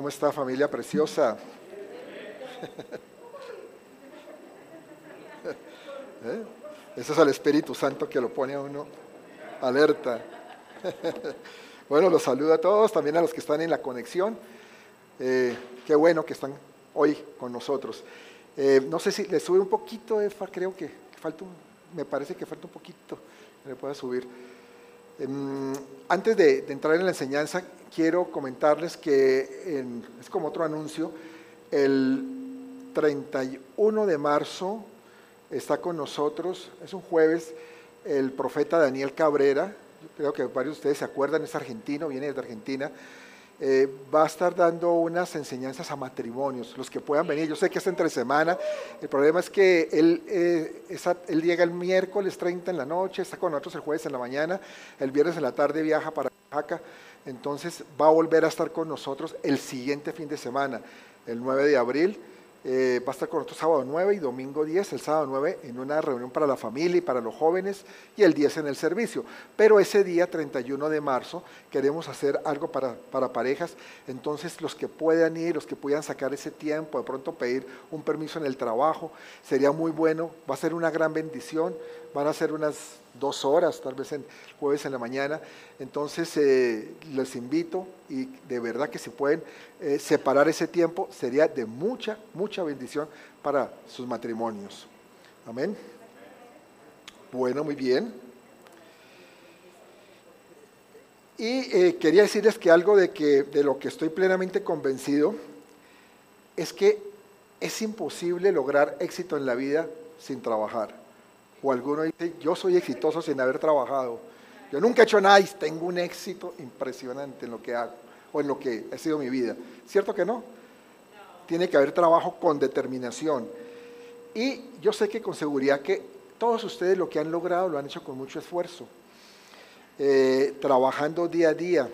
¿Cómo está familia preciosa? ¿Eh? Eso es el Espíritu Santo que lo pone a uno alerta. bueno, los saludo a todos, también a los que están en la conexión. Eh, qué bueno que están hoy con nosotros. Eh, no sé si le sube un poquito, Efa, creo que falta un, me parece que falta un poquito, le pueda subir. Em, antes de, entrar en la enseñanza, quiero comentarles que es como otro anuncio, el 31 de marzo está con nosotros, es un jueves, el profeta Daniel Cabrera, yo creo que varios de ustedes se acuerdan, es argentino, viene desde Argentina, eh, va a estar dando unas enseñanzas a matrimonios, los que puedan venir. Yo sé que es entre semana, el problema es que él, eh, él llega el miércoles 30 en la noche, está con nosotros el jueves en la mañana, el viernes en la tarde viaja para Oaxaca, entonces va a volver a estar con nosotros el siguiente fin de semana, el 9 de abril. Eh, va a estar con nosotros sábado 9 y domingo 10, el sábado 9 en una reunión para la familia y para los jóvenes y el 10 en el servicio. Pero ese día 31 de marzo queremos hacer algo para, para parejas, entonces los que puedan ir, los que puedan sacar ese tiempo, de pronto pedir un permiso en el trabajo, sería muy bueno, va a ser una gran bendición, van a ser unas dos horas, tal vez en jueves en la mañana. Entonces eh, les invito y de verdad que si pueden eh, separar ese tiempo sería de mucha, mucha bendición para sus matrimonios. Amén. Bueno, muy bien. Y eh, quería decirles que algo de, que, de lo que estoy plenamente convencido es que es imposible lograr éxito en la vida sin trabajar. O alguno dice, yo soy exitoso sin haber trabajado. Yo nunca he hecho nada y tengo un éxito impresionante en lo que hago o en lo que ha sido mi vida. ¿Cierto que no? Tiene que haber trabajo con determinación. Y yo sé que con seguridad que todos ustedes lo que han logrado lo han hecho con mucho esfuerzo, eh, trabajando día a día.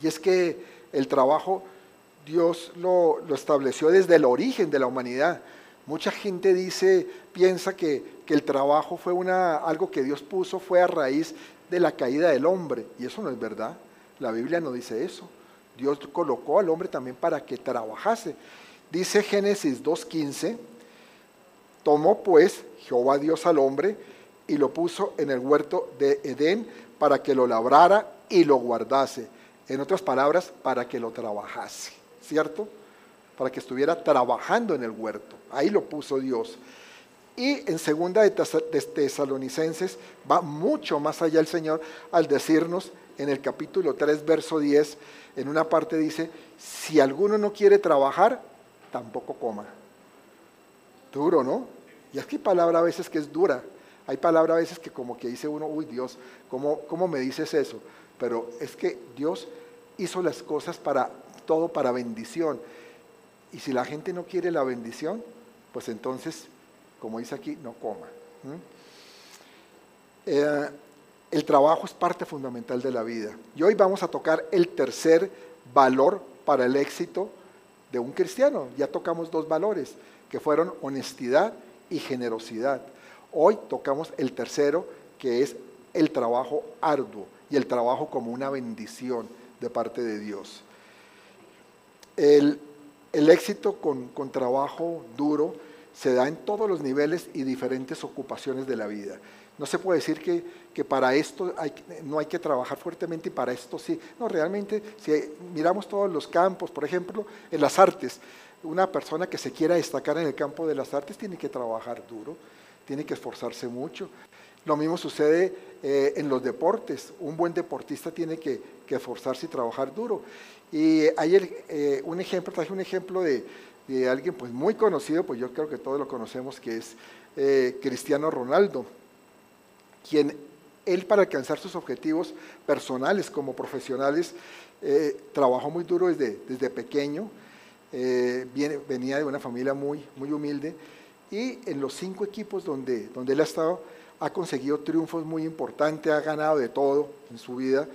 Y es que el trabajo Dios lo, lo estableció desde el origen de la humanidad. Mucha gente dice, piensa que, el trabajo fue una, algo que Dios puso, fue a raíz de la caída del hombre. Y eso no es verdad. La Biblia no dice eso. Dios colocó al hombre también para que trabajase. Dice Génesis 2.15, tomó pues Jehová Dios al hombre y lo puso en el huerto de Edén para que lo labrara y lo guardase. En otras palabras, para que lo trabajase. ¿Cierto? para que estuviera trabajando en el huerto. Ahí lo puso Dios. Y en segunda de Tesalonicenses va mucho más allá el Señor al decirnos en el capítulo 3, verso 10, en una parte dice, si alguno no quiere trabajar, tampoco coma. Duro, ¿no? Y es que hay palabra a veces que es dura. Hay palabra a veces que como que dice uno, uy Dios, ¿cómo, cómo me dices eso? Pero es que Dios hizo las cosas para todo para bendición. Y si la gente no quiere la bendición, pues entonces, como dice aquí, no coma. Eh, el trabajo es parte fundamental de la vida. Y hoy vamos a tocar el tercer valor para el éxito de un cristiano. Ya tocamos dos valores, que fueron honestidad y generosidad. Hoy tocamos el tercero, que es el trabajo arduo y el trabajo como una bendición de parte de Dios. El, el éxito con, trabajo duro se da en todos los niveles y diferentes ocupaciones de la vida. No se puede decir que, para esto no hay que trabajar fuertemente y para esto sí. No, realmente, si miramos todos los campos, por ejemplo, en las artes, una persona que se quiera destacar en el campo de las artes tiene que trabajar duro, tiene que esforzarse mucho. Lo mismo sucede eh, en los deportes. Un buen deportista tiene que, que esforzarse y trabajar duro. Y hay eh, un ejemplo, traje un ejemplo de, alguien pues muy conocido, pues yo creo que todos lo conocemos, que es eh, Cristiano Ronaldo, quien él para alcanzar sus objetivos personales como profesionales, eh, trabajó muy duro desde, desde pequeño, eh, viene, venía de una familia muy, muy humilde y en los cinco equipos donde, donde él ha estado ha conseguido triunfos muy importantes, ha ganado de todo en su vida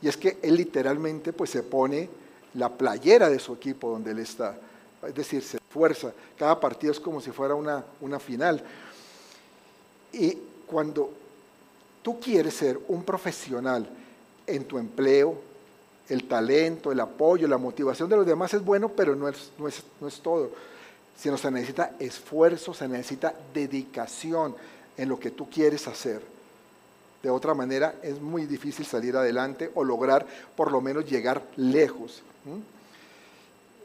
y es que él literalmente pues se pone la playera de su equipo donde él está, es decir, se esfuerza, cada partido es como si fuera una, una final. Y cuando tú quieres ser un profesional en tu empleo, el talento, el apoyo, la motivación de los demás es bueno, pero no es, no es, no es todo. Sino se necesita esfuerzo, se necesita dedicación en lo que tú quieres hacer. De otra manera es muy difícil salir adelante o lograr por lo menos llegar lejos.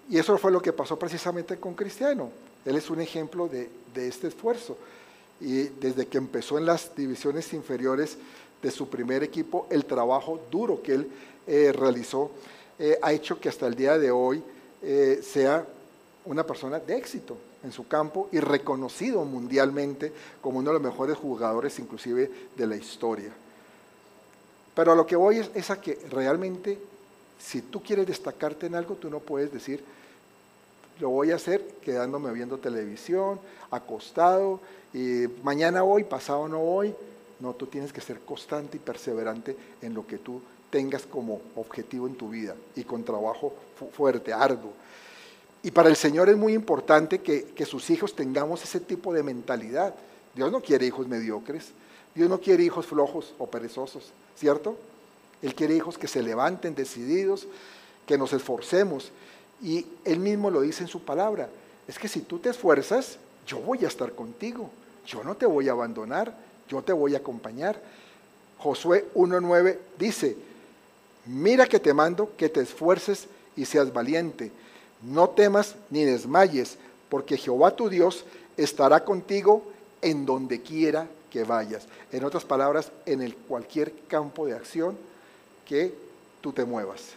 Y eso fue lo que pasó precisamente con Cristiano. Él es un ejemplo de, de este esfuerzo y desde que empezó en las divisiones inferiores de su primer equipo, el trabajo duro que él eh, realizó eh, ha hecho que hasta el día de hoy eh, sea una persona de éxito en su campo y reconocido mundialmente como uno de los mejores jugadores inclusive de la historia. Pero a lo que voy es, es a que realmente si tú quieres destacarte en algo, tú no puedes decir, lo voy a hacer quedándome viendo televisión, acostado, y mañana voy, pasado no voy. No, tú tienes que ser constante y perseverante en lo que tú tengas como objetivo en tu vida y con trabajo fuerte, arduo. Y para el Señor es muy importante que, que sus hijos tengamos ese tipo de mentalidad. Dios no quiere hijos mediocres, Dios no quiere hijos flojos o perezosos, ¿cierto? Él quiere hijos que se levanten decididos, que nos esforcemos. Y Él mismo lo dice en su palabra. Es que si tú te esfuerzas, yo voy a estar contigo, yo no te voy a abandonar, yo te voy a acompañar. Josué 1.9 dice, mira que te mando que te esfuerces y seas valiente, no temas ni desmayes, porque Jehová tu Dios estará contigo en donde quiera que vayas. En otras palabras, en cualquier campo de acción que tú te muevas.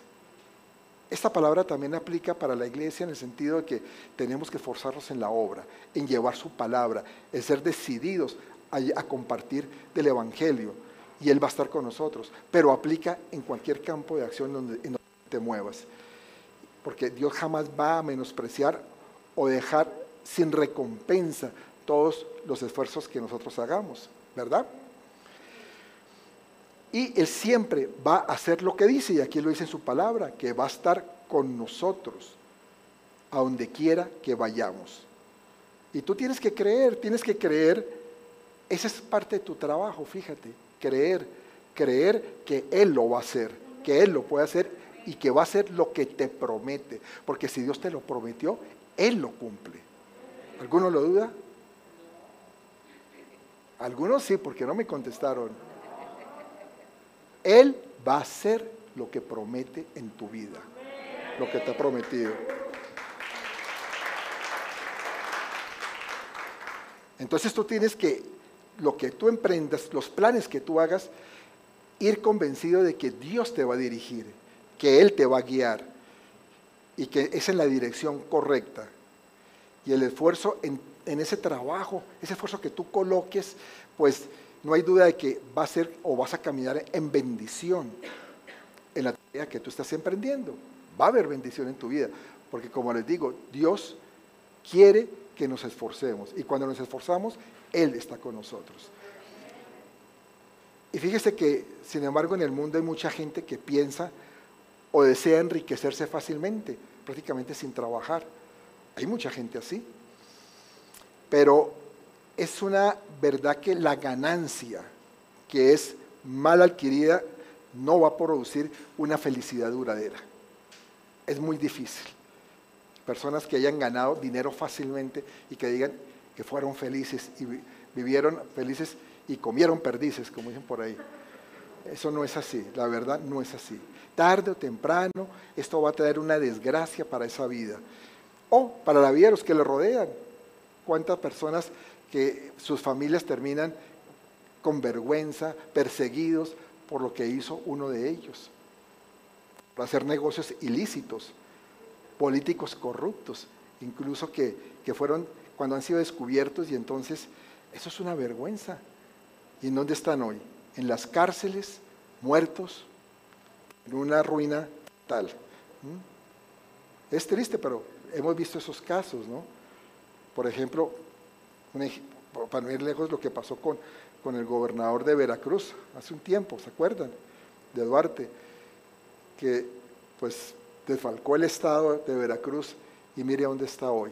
Esta palabra también aplica para la iglesia en el sentido de que tenemos que esforzarnos en la obra, en llevar su palabra, en ser decididos a, compartir del Evangelio. Y Él va a estar con nosotros. Pero aplica en cualquier campo de acción en donde te muevas. Porque Dios jamás va a menospreciar o dejar sin recompensa todos los esfuerzos que nosotros hagamos, ¿verdad? Y Él siempre va a hacer lo que dice, y aquí lo dice en su palabra, que va a estar con nosotros, a donde quiera que vayamos. Y tú tienes que creer, tienes que creer, esa es parte de tu trabajo, fíjate, creer, creer que Él lo va a hacer, que Él lo puede hacer y que va a hacer lo que te promete, porque si Dios te lo prometió, Él lo cumple. ¿Alguno lo duda? Algunos sí, porque no me contestaron. Él va a hacer lo que promete en tu vida, lo que te ha prometido. Entonces tú tienes que, lo que tú emprendas, los planes que tú hagas, ir convencido de que Dios te va a dirigir, que Él te va a guiar y que es en la dirección correcta. Y el esfuerzo en, en ese trabajo, ese esfuerzo que tú coloques, pues no hay duda de que va a ser o vas a caminar en bendición en la tarea que tú estás emprendiendo. Va a haber bendición en tu vida, porque como les digo, Dios quiere que nos esforcemos y cuando nos esforzamos, Él está con nosotros. Y fíjese que, sin embargo, en el mundo hay mucha gente que piensa o desea enriquecerse fácilmente, prácticamente sin trabajar. Hay mucha gente así. Pero es una verdad que la ganancia que es mal adquirida no va a producir una felicidad duradera. Es muy difícil. Personas que hayan ganado dinero fácilmente y que digan que fueron felices y vivieron felices y comieron perdices, como dicen por ahí. Eso no es así, la verdad no es así. Tarde o temprano esto va a traer una desgracia para esa vida o para la vida de los que le rodean. ¿Cuántas personas que sus familias terminan con vergüenza, perseguidos por lo que hizo uno de ellos, por hacer negocios ilícitos, políticos corruptos, incluso que, que fueron cuando han sido descubiertos y entonces eso es una vergüenza. ¿Y en dónde están hoy? en las cárceles, muertos, en una ruina tal. ¿Mm? Es triste, pero hemos visto esos casos, ¿no? Por ejemplo, para no ir lejos, lo que pasó con, con el gobernador de Veracruz hace un tiempo, ¿se acuerdan? De Duarte, que pues desfalcó el estado de Veracruz y mire dónde está hoy.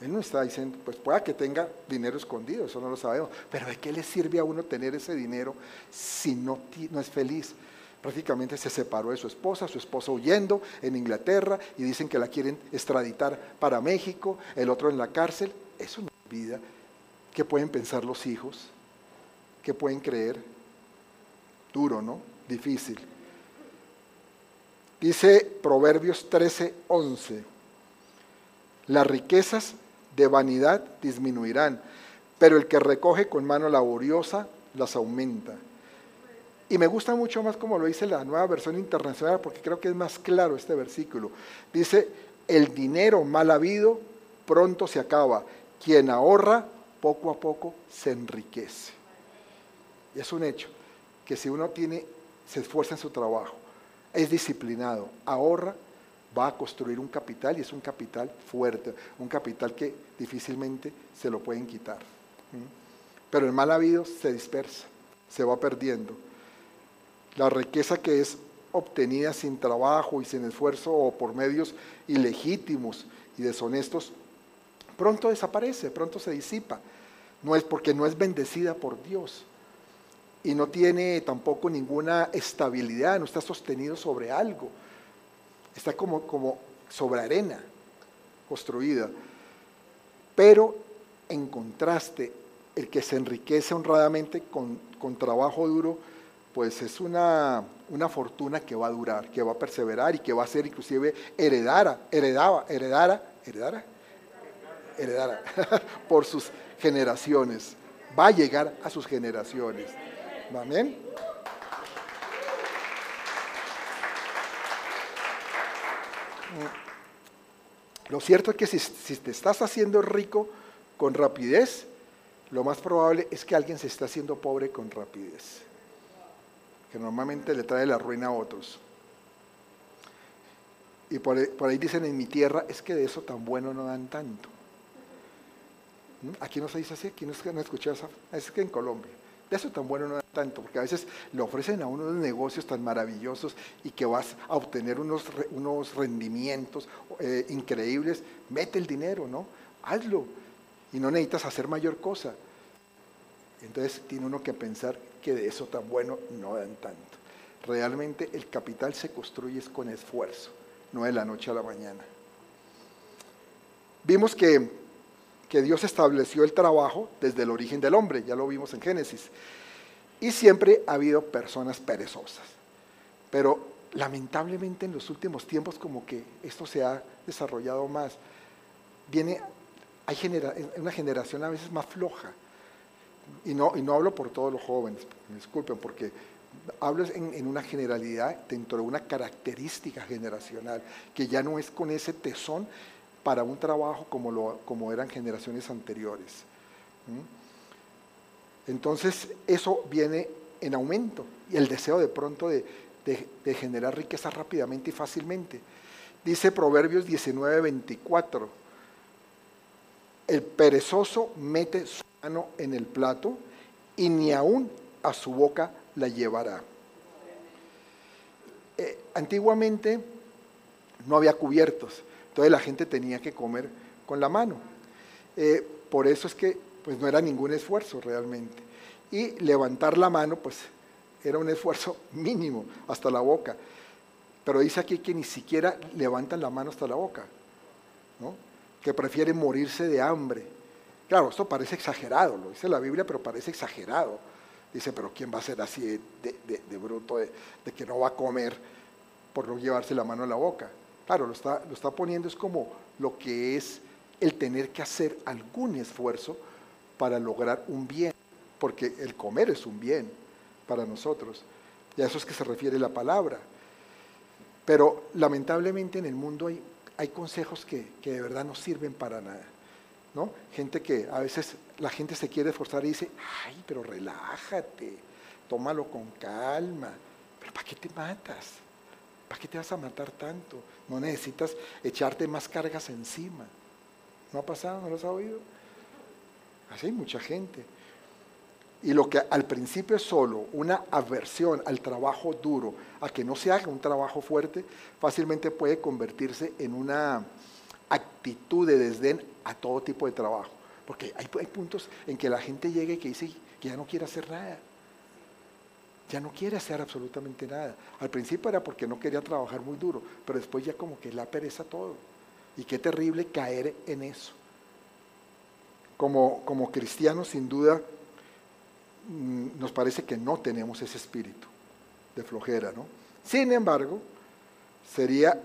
Él no está diciendo, pues pueda que tenga dinero escondido, eso no lo sabemos, pero ¿de qué le sirve a uno tener ese dinero si no, no es feliz? Prácticamente se separó de su esposa, su esposa huyendo en Inglaterra y dicen que la quieren extraditar para México, el otro en la cárcel. Eso no es vida. ¿Qué pueden pensar los hijos? ¿Qué pueden creer? Duro, ¿no? Difícil. Dice Proverbios 13, 11. Las riquezas de vanidad disminuirán, pero el que recoge con mano laboriosa las aumenta. Y me gusta mucho más como lo dice la nueva versión internacional, porque creo que es más claro este versículo. Dice, el dinero mal habido pronto se acaba. Quien ahorra, poco a poco se enriquece. Y es un hecho que si uno tiene, se esfuerza en su trabajo, es disciplinado, ahorra, va a construir un capital y es un capital fuerte, un capital que difícilmente se lo pueden quitar. Pero el mal habido se dispersa, se va perdiendo. La riqueza que es obtenida sin trabajo y sin esfuerzo o por medios ilegítimos y deshonestos, pronto desaparece, pronto se disipa. No es porque no es bendecida por Dios y no tiene tampoco ninguna estabilidad, no está sostenido sobre algo está como, como sobre arena construida. Pero en contraste, el que se enriquece honradamente con, trabajo duro, pues es una, una, fortuna que va a durar, que va a perseverar y que va a ser inclusive heredara, heredaba, heredara, heredara, heredara por sus generaciones. Va a llegar a sus generaciones. Amén. Lo cierto es que si, te estás haciendo rico con rapidez, lo más probable es que alguien se está haciendo pobre con rapidez, que normalmente le trae la ruina a otros. Y por ahí, dicen en mi tierra, es que de eso tan bueno no dan tanto. Aquí no se dice así, aquí no, escuchado eso, es que en Colombia. De eso tan bueno no tanto, porque a veces le ofrecen a uno unos negocios tan maravillosos y que vas a obtener unos, unos rendimientos eh, increíbles. Mete el dinero, ¿no? Hazlo. Y no necesitas hacer mayor cosa. Entonces tiene uno que pensar que de eso tan bueno no dan tanto. Realmente el capital se construye con esfuerzo, no de la noche a la mañana. Vimos que que Dios estableció el trabajo desde el origen del hombre, ya lo vimos en Génesis. Y siempre ha habido personas perezosas. Pero lamentablemente en los últimos tiempos como que esto se ha desarrollado más. Viene, hay una generación a veces más floja. Y no, y no hablo por todos los jóvenes, me disculpen, porque hablo en, en, una generalidad dentro de una característica generacional, que ya no es con ese tesón para un trabajo como, lo, como eran generaciones anteriores. Entonces, eso viene en aumento y el deseo de pronto de, generar riqueza rápidamente y fácilmente. Dice Proverbios 19, 24, el perezoso mete su mano en el plato y ni aún a su boca la llevará. Eh, antiguamente no había cubiertos, entonces la gente tenía que comer con la mano. Eh, por eso es que pues no era ningún esfuerzo realmente. Y levantar la mano pues era un esfuerzo mínimo hasta la boca. Pero dice aquí que ni siquiera levantan la mano hasta la boca, ¿no? que prefieren morirse de hambre. Claro, esto parece exagerado, lo dice la Biblia, pero parece exagerado. Dice, pero ¿quién va a ser así de, bruto, de, que no va a comer por no llevarse la mano a la boca? Claro, lo está, lo está poniendo es como lo que es el tener que hacer algún esfuerzo para lograr un bien, porque el comer es un bien para nosotros. Y a eso es que se refiere la palabra. Pero lamentablemente en el mundo hay, hay consejos que, que, de verdad no sirven para nada. ¿no? Gente que a veces la gente se quiere esforzar y dice, ay, pero relájate, tómalo con calma. Pero ¿para qué te matas? ¿Para qué te vas a matar tanto? No necesitas echarte más cargas encima. ¿No ha pasado? ¿No lo has oído? Así hay mucha gente. Y lo que al principio es solo una aversión al trabajo duro, a que no se haga un trabajo fuerte, fácilmente puede convertirse en una actitud de desdén a todo tipo de trabajo. Porque hay, hay puntos en que la gente llega y que dice que ya no quiere hacer nada. Ya no quiere hacer absolutamente nada. Al principio era porque no quería trabajar muy duro, pero después ya como que la pereza todo. Y qué terrible caer en eso. Como, como cristianos, sin duda, mm, nos parece que no tenemos ese espíritu de flojera, ¿no? Sin embargo, sería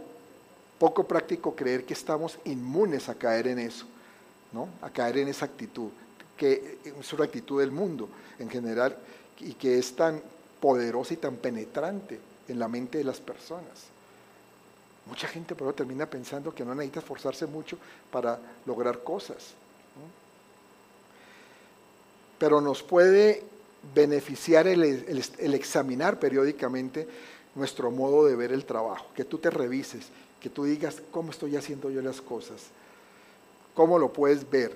poco práctico creer que estamos inmunes a caer en eso, ¿no? A caer en esa actitud, que es una actitud del mundo en general y que es tan poderosa y tan penetrante en la mente de las personas. Mucha gente pero termina pensando que no necesita esforzarse mucho para lograr cosas. Pero nos puede beneficiar el, el, examinar periódicamente nuestro modo de ver el trabajo, que tú te revises, que tú digas cómo estoy haciendo yo las cosas, cómo lo puedes ver,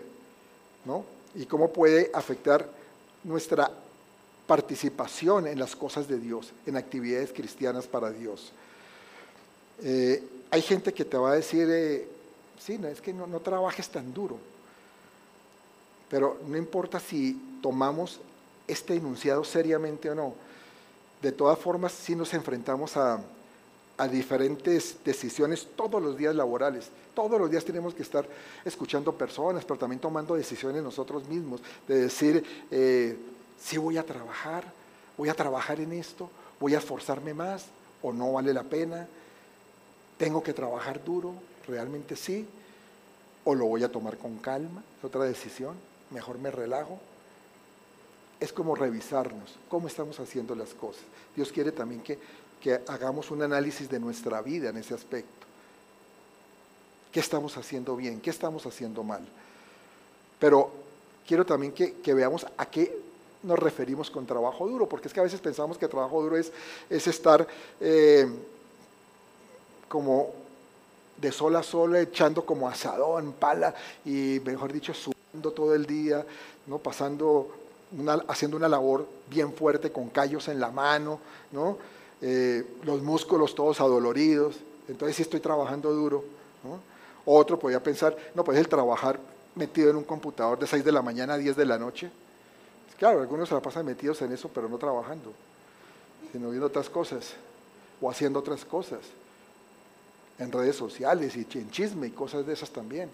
¿no? Y cómo puede afectar nuestra participación en las cosas de Dios, en actividades cristianas para Dios. Eh, hay gente que te va a decir, eh, sí, no, es que no, trabajes tan duro, pero no importa si tomamos este enunciado seriamente o no, de todas formas sí nos enfrentamos a, a diferentes decisiones todos los días laborales. Todos los días tenemos que estar escuchando personas, pero también tomando decisiones nosotros mismos, de decir, eh, si voy a trabajar, voy a trabajar en esto, voy a esforzarme más o no vale la pena, tengo que trabajar duro, realmente sí, o lo voy a tomar con calma, es otra decisión, mejor me relajo. Es como revisarnos, cómo estamos haciendo las cosas. Dios quiere también que, que hagamos un análisis de nuestra vida en ese aspecto. ¿Qué estamos haciendo bien? ¿Qué estamos haciendo mal? Pero quiero también que, que veamos a qué nos referimos con trabajo duro, porque es que a veces pensamos que trabajo duro es, es estar eh, como de sol a sol echando como asadón, pala y mejor dicho sudando todo el día, ¿no? pasando haciendo una labor bien fuerte con callos en la mano, ¿no? Eh, los músculos todos adoloridos, entonces sí estoy trabajando duro. Otro podría pensar, no, pues el trabajar metido en un computador de 6 de la mañana a 10 de la noche, Claro, algunos se la pasan metidos en eso, pero no trabajando, sino viendo otras cosas o haciendo otras cosas en redes sociales y en chisme y cosas de esas también.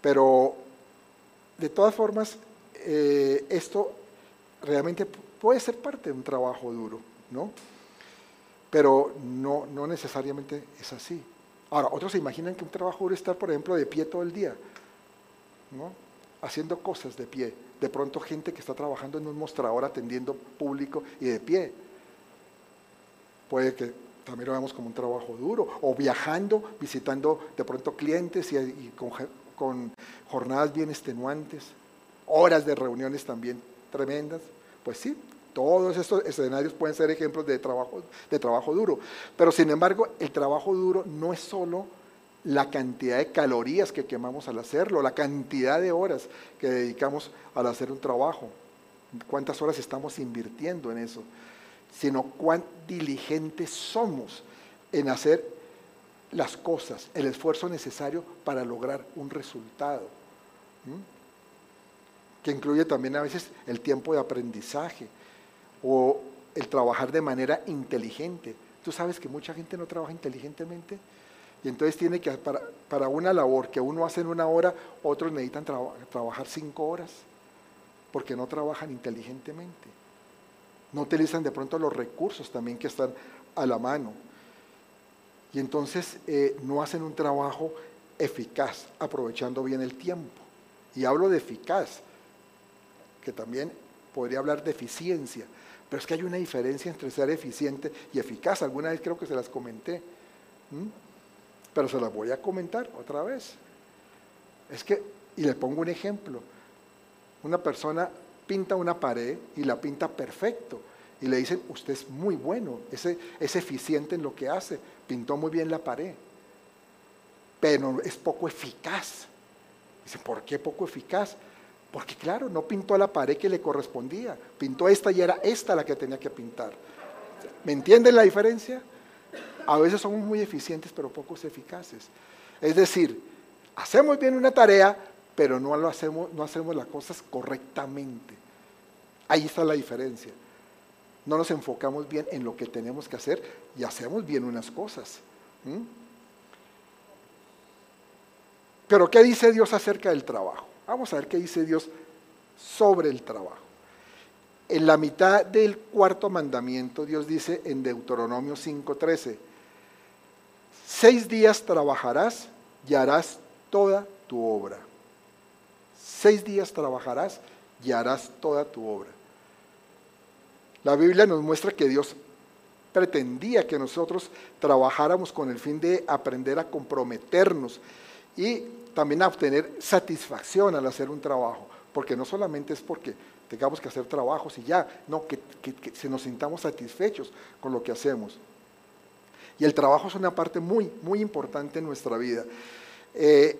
Pero de todas formas, eh, esto realmente puede ser parte de un trabajo duro, ¿no? Pero no, no necesariamente es así. Ahora, otros se imaginan que un trabajo duro es estar, por ejemplo, de pie todo el día, ¿no? Haciendo cosas de pie de pronto gente que está trabajando en un mostrador atendiendo público y de pie. Puede que también lo veamos como un trabajo duro, o viajando, visitando de pronto clientes y, con, jornadas bien extenuantes, horas de reuniones también tremendas. Pues sí, todos estos escenarios pueden ser ejemplos de trabajo, de trabajo duro. Pero sin embargo, el trabajo duro no es solo la cantidad de calorías que quemamos al hacerlo, la cantidad de horas que dedicamos al hacer un trabajo, cuántas horas estamos invirtiendo en eso, sino cuán diligentes somos en hacer las cosas, el esfuerzo necesario para lograr un resultado, que incluye también a veces el tiempo de aprendizaje o el trabajar de manera inteligente. ¿Tú sabes que mucha gente no trabaja inteligentemente? Y entonces tiene que, para, una labor que uno hace en una hora, otros necesitan trabajar cinco horas, porque no trabajan inteligentemente. No utilizan de pronto los recursos también que están a la mano. Y entonces eh, no hacen un trabajo eficaz, aprovechando bien el tiempo. Y hablo de eficaz, que también podría hablar de eficiencia, pero es que hay una diferencia entre ser eficiente y eficaz. Alguna vez creo que se las comenté pero se las voy a comentar otra vez. Es que, y le pongo un ejemplo, una persona pinta una pared y la pinta perfecto. Y le dicen, usted es muy bueno, es, es eficiente en lo que hace, pintó muy bien la pared, pero es poco eficaz. Dice, ¿por qué poco eficaz? Porque claro, no pintó la pared que le correspondía, pintó esta y era esta la que tenía que pintar. ¿Me entienden la diferencia? A veces somos muy eficientes pero pocos eficaces. Es decir, hacemos bien una tarea, pero no, lo hacemos, no hacemos las cosas correctamente. Ahí está la diferencia. No nos enfocamos bien en lo que tenemos que hacer y hacemos bien unas cosas. Pero ¿qué dice Dios acerca del trabajo? Vamos a ver qué dice Dios sobre el trabajo. En la mitad del cuarto mandamiento, Dios dice en Deuteronomio 5:13, seis días trabajarás y harás toda tu obra. Seis días trabajarás y harás toda tu obra. La Biblia nos muestra que Dios pretendía que nosotros trabajáramos con el fin de aprender a comprometernos y también a obtener satisfacción al hacer un trabajo, porque no solamente es porque tengamos que hacer trabajos y ya, no, que, se nos sintamos satisfechos con lo que hacemos. Y el trabajo es una parte muy, muy importante en nuestra vida. Eh,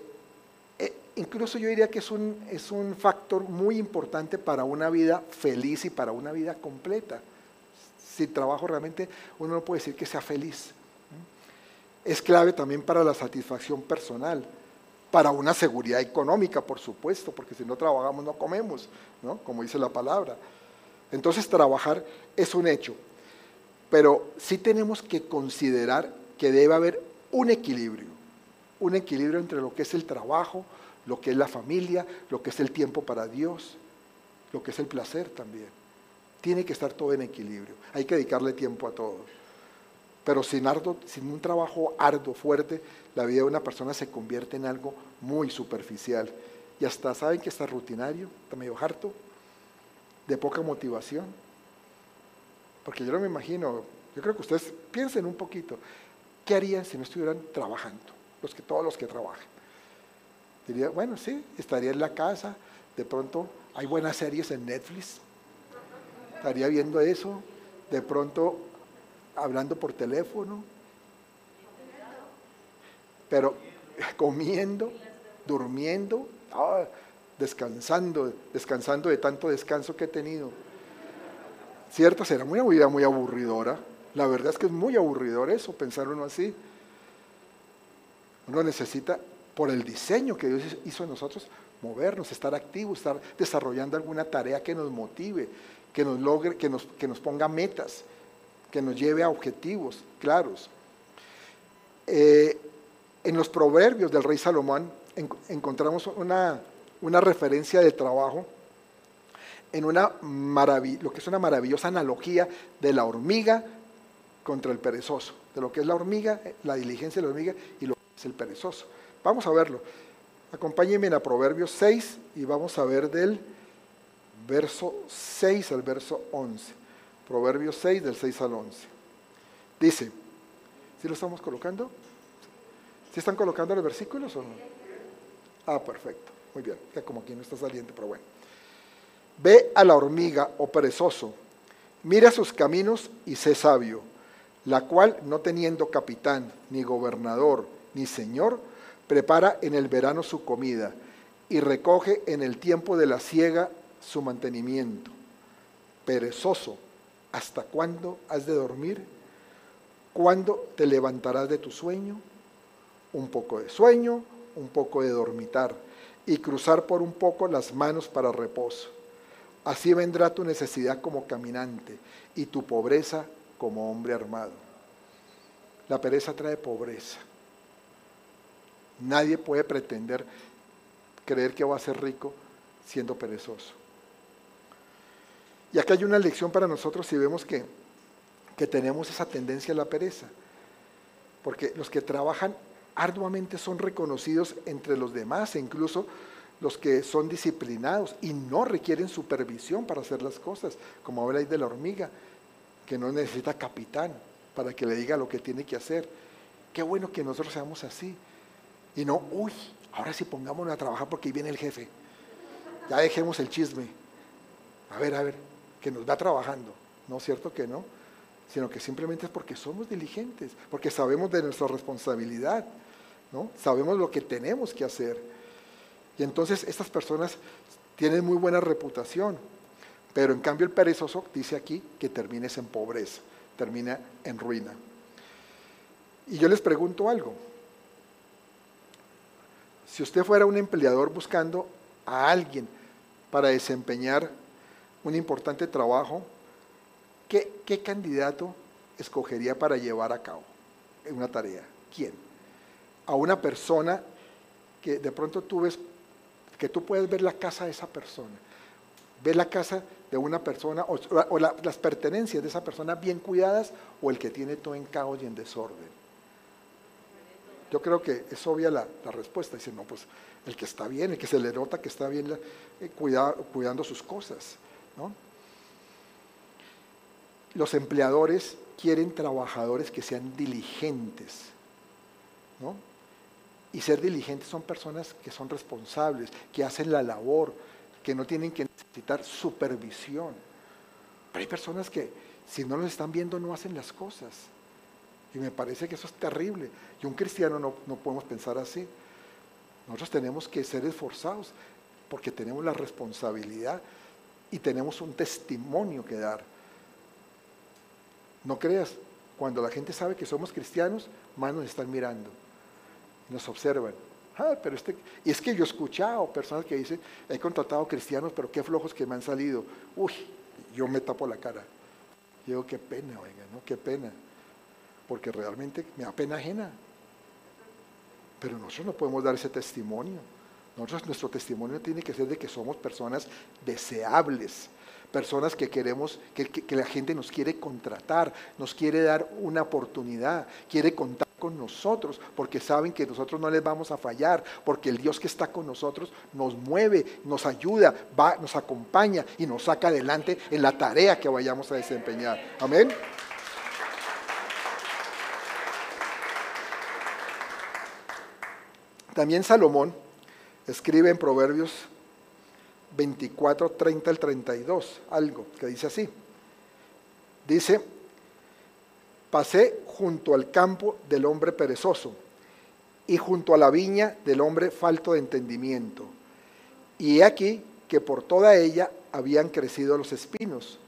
incluso yo diría que es un, es un factor muy importante para una vida feliz y para una vida completa. Sin trabajo realmente uno no puede decir que sea feliz. Es clave también para la satisfacción personal, para una seguridad económica, por supuesto, porque si no trabajamos no comemos, ¿no? como dice la palabra. Entonces trabajar es un hecho, pero sí tenemos que considerar que debe haber un equilibrio, un equilibrio entre lo que es el trabajo, lo que es la familia, lo que es el tiempo para Dios, lo que es el placer también. Tiene que estar todo en equilibrio. Hay que dedicarle tiempo a todo. Pero sin, sin un trabajo arduo, fuerte, la vida de una persona se convierte en algo muy superficial. Y hasta saben que está rutinario, está medio harto, de poca motivación. Porque yo no me imagino, yo creo que ustedes piensen un poquito, ¿qué harían si no estuvieran trabajando? Los que, todos los que trabajan. Diría, bueno, sí, estaría en la casa, de pronto hay buenas series en Netflix, estaría viendo eso, de pronto hablando por teléfono, pero comiendo, durmiendo, ah, descansando, descansando de tanto descanso que he tenido. Cierto, será una vida muy aburridora. La verdad es que es muy aburridor eso, pensar uno así. Uno necesita por el diseño que Dios hizo en nosotros, movernos, estar activos, estar desarrollando alguna tarea que nos motive, que nos logre, que nos, que nos ponga metas, que nos lleve a objetivos claros. Eh, en los proverbios del rey Salomón encontramos una, una, referencia de trabajo en una lo que es una maravillosa analogía de la hormiga contra el perezoso, de lo que es la hormiga, la diligencia de la hormiga y lo que es el perezoso. Vamos a verlo. Acompáñenme a Proverbios 6 y vamos a ver del verso 6 al verso 11. Proverbios 6 del 6 al 11. Dice, ¿sí lo estamos colocando? ¿Sí están colocando los versículos o no? Ah, perfecto. Muy bien. Ya como aquí no está saliendo, pero bueno. Ve a la hormiga, oh perezoso, mira sus caminos y sé sabio, la cual, no teniendo capitán, ni gobernador, ni señor, prepara en el verano su comida y recoge en el tiempo de la siega su mantenimiento. Perezoso, ¿hasta cuándo has de dormir? ¿Cuándo te levantarás de tu sueño? Un poco de sueño, un poco de dormitar y cruzar por un poco las manos para reposo. Así vendrá tu necesidad como caminante y tu pobreza como hombre armado. La pereza trae pobreza. Nadie puede pretender creer que va a ser rico siendo perezoso. Y acá hay una lección para nosotros si vemos que, que tenemos esa tendencia a la pereza. Porque los que trabajan arduamente son reconocidos entre los demás e incluso los que son disciplinados y no requieren supervisión para hacer las cosas, como habláis de la hormiga, que no necesita capitán para que le diga lo que tiene que hacer. Qué bueno que nosotros seamos así. Y no, uy, ahora sí pongámonos a trabajar porque ahí viene el jefe. Ya dejemos el chisme. a ver, a ver, que nos va trabajando. No es cierto que no, sino que simplemente es porque somos diligentes, porque sabemos de nuestra responsabilidad, ¿no? Sabemos lo que tenemos que hacer. Y entonces estas personas tienen muy buena reputación, pero en cambio el perezoso dice aquí que termines en pobreza, termina en ruina. Y yo les pregunto algo. Si usted fuera un empleador buscando a alguien para desempeñar un importante trabajo, ¿qué, candidato escogería para llevar a cabo una tarea? ¿Quién? A una persona que de pronto tú ves, que tú puedes ver la casa de esa persona, ver la casa de una persona o, las pertenencias de esa persona bien cuidadas o el que tiene todo en caos y en desorden. Yo creo que es obvia la, respuesta. Dice, no, pues el que está bien, el que se le nota que está bien eh, cuidando sus cosas. Los empleadores quieren trabajadores que sean diligentes. Y ser diligentes son personas que son responsables, que hacen la labor, que no tienen que necesitar supervisión. Pero hay personas que si no los están viendo no hacen las cosas. Y me parece que eso es terrible. Y un cristiano no, no podemos pensar así. Nosotros tenemos que ser esforzados porque tenemos la responsabilidad y tenemos un testimonio que dar. No creas, cuando la gente sabe que somos cristianos, más nos están mirando, nos observan. Ah, pero este, y es que yo he escuchado personas que dicen, he contratado cristianos, pero qué flojos que me han salido. Uy, yo me tapo la cara. Yo digo, qué pena, oiga, ¿no? Qué pena. Porque realmente me da pena ajena. Pero nosotros no podemos dar ese testimonio. Nosotros, nuestro testimonio tiene que ser de que somos personas deseables, personas que queremos, que, que, la gente nos quiere contratar, nos quiere dar una oportunidad, quiere contar con nosotros, porque saben que nosotros no les vamos a fallar, porque el Dios que está con nosotros nos mueve, nos ayuda, va, nos acompaña y nos saca adelante en la tarea que vayamos a desempeñar. Amén. También Salomón escribe en Proverbios 24, 30 al 32, algo que dice así. Dice, pasé junto al campo del hombre perezoso y junto a la viña del hombre falto de entendimiento. Y he aquí que por toda ella habían crecido los espinos,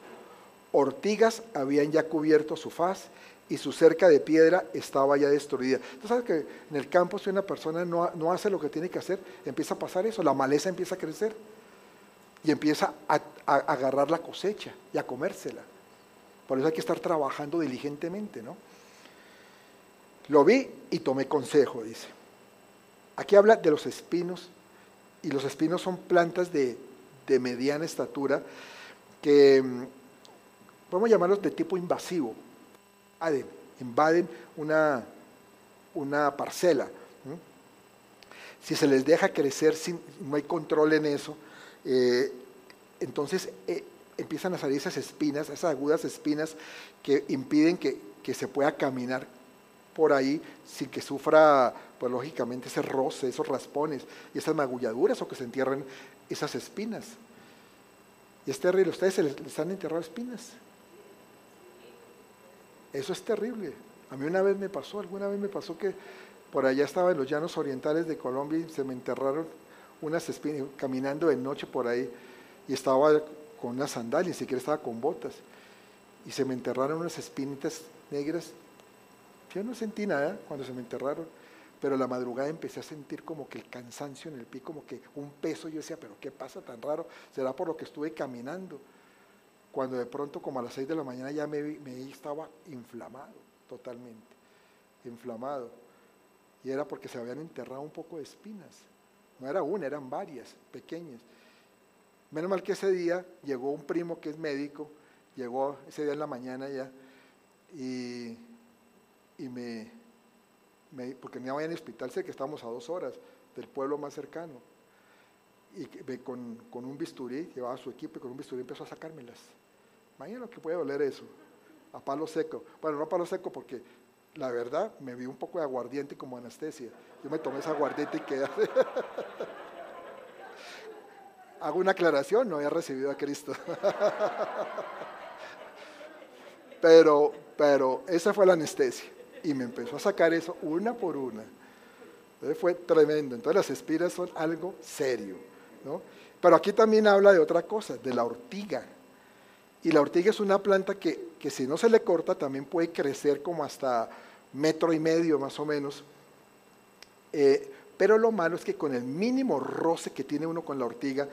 ortigas habían ya cubierto su faz y su cerca de piedra estaba ya destruida. Tú sabes que en el campo si una persona no, no, hace lo que tiene que hacer, empieza a pasar eso, la maleza empieza a crecer y empieza a, agarrar la cosecha y a comérsela. Por eso hay que estar trabajando diligentemente, ¿no? Lo vi y tomé consejo, dice. Aquí habla de los espinos, y los espinos son plantas de, de mediana estatura que mm, podemos llamarlos de tipo invasivo invaden, una, una parcela. Si se les deja crecer, sin, no hay control en eso, eh, entonces eh, empiezan a salir esas espinas, esas agudas espinas que impiden que, se pueda caminar por ahí sin que sufra, pues lógicamente, ese roce, esos raspones y esas magulladuras o que se entierren esas espinas. Y es terrible, ustedes se les, les han enterrado espinas. Eso es terrible. A mí una vez me pasó, alguna vez me pasó que por allá estaba en los llanos orientales de Colombia y se me enterraron unas espinas, caminando de noche por ahí, y estaba con una sandalia, ni siquiera estaba con botas, y se me enterraron unas espinitas negras. Yo no sentí nada cuando se me enterraron, pero la madrugada empecé a sentir como que el cansancio en el pie, como que un peso. Yo decía, pero ¿qué pasa tan raro? ¿Será por lo que estuve caminando? cuando de pronto como a las 6 de la mañana ya me, me estaba inflamado totalmente, inflamado. Y era porque se habían enterrado un poco de espinas. No era una, eran varias, pequeñas. Menos mal que ese día llegó un primo que es médico, llegó ese día en la mañana ya, y, y me, me, porque ni había en el hospital, sé que estábamos a dos horas del pueblo más cercano. Y con, con un bisturí, llevaba su equipo y con un bisturí empezó a sacármelas. Imagínate lo que puede oler eso, a palo seco. Bueno, no a palo seco porque la verdad me vi un poco de aguardiente como anestesia. Yo me tomé esa aguardiente y quedé. Hago una aclaración, no había recibido a Cristo. pero, pero esa fue la anestesia. Y me empezó a sacar eso una por una. Entonces fue tremendo. Entonces las espiras son algo serio. ¿no? Pero aquí también habla de otra cosa, de la ortiga. Y la ortiga es una planta que, que si no se le corta también puede crecer como hasta metro y medio más o menos. Eh, pero lo malo es que con el mínimo roce que tiene uno con la ortiga,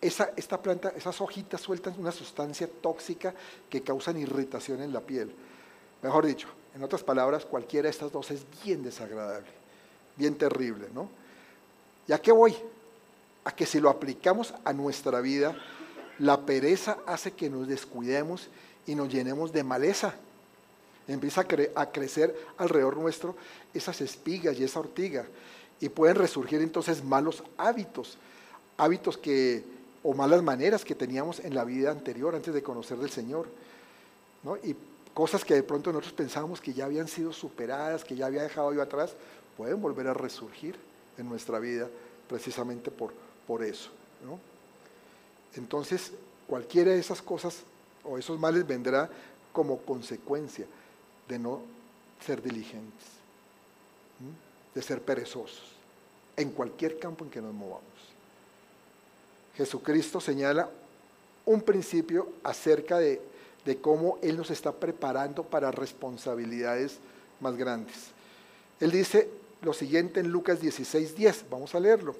esa, esta planta, esas hojitas sueltan una sustancia tóxica que causan irritación en la piel. Mejor dicho, en otras palabras, cualquiera de estas dos es bien desagradable, bien terrible, ¿no? ¿Ya qué voy? A que si lo aplicamos a nuestra vida, la pereza hace que nos descuidemos y nos llenemos de maleza. Empieza a, a crecer alrededor nuestro esas espigas y esa ortiga y pueden resurgir entonces malos hábitos, hábitos que o malas maneras que teníamos en la vida anterior antes de conocer del Señor, ¿no? Y cosas que de pronto nosotros pensábamos que ya habían sido superadas, que ya había dejado yo atrás, pueden volver a resurgir en nuestra vida precisamente por, por eso, ¿no? Entonces, cualquiera de esas cosas o esos males vendrá como consecuencia de no ser diligentes de ser perezosos en cualquier campo en que nos movamos. Jesucristo señala un principio acerca de, cómo Él nos está preparando para responsabilidades más grandes. Él dice lo siguiente en Lucas 16, 10, vamos a leerlo.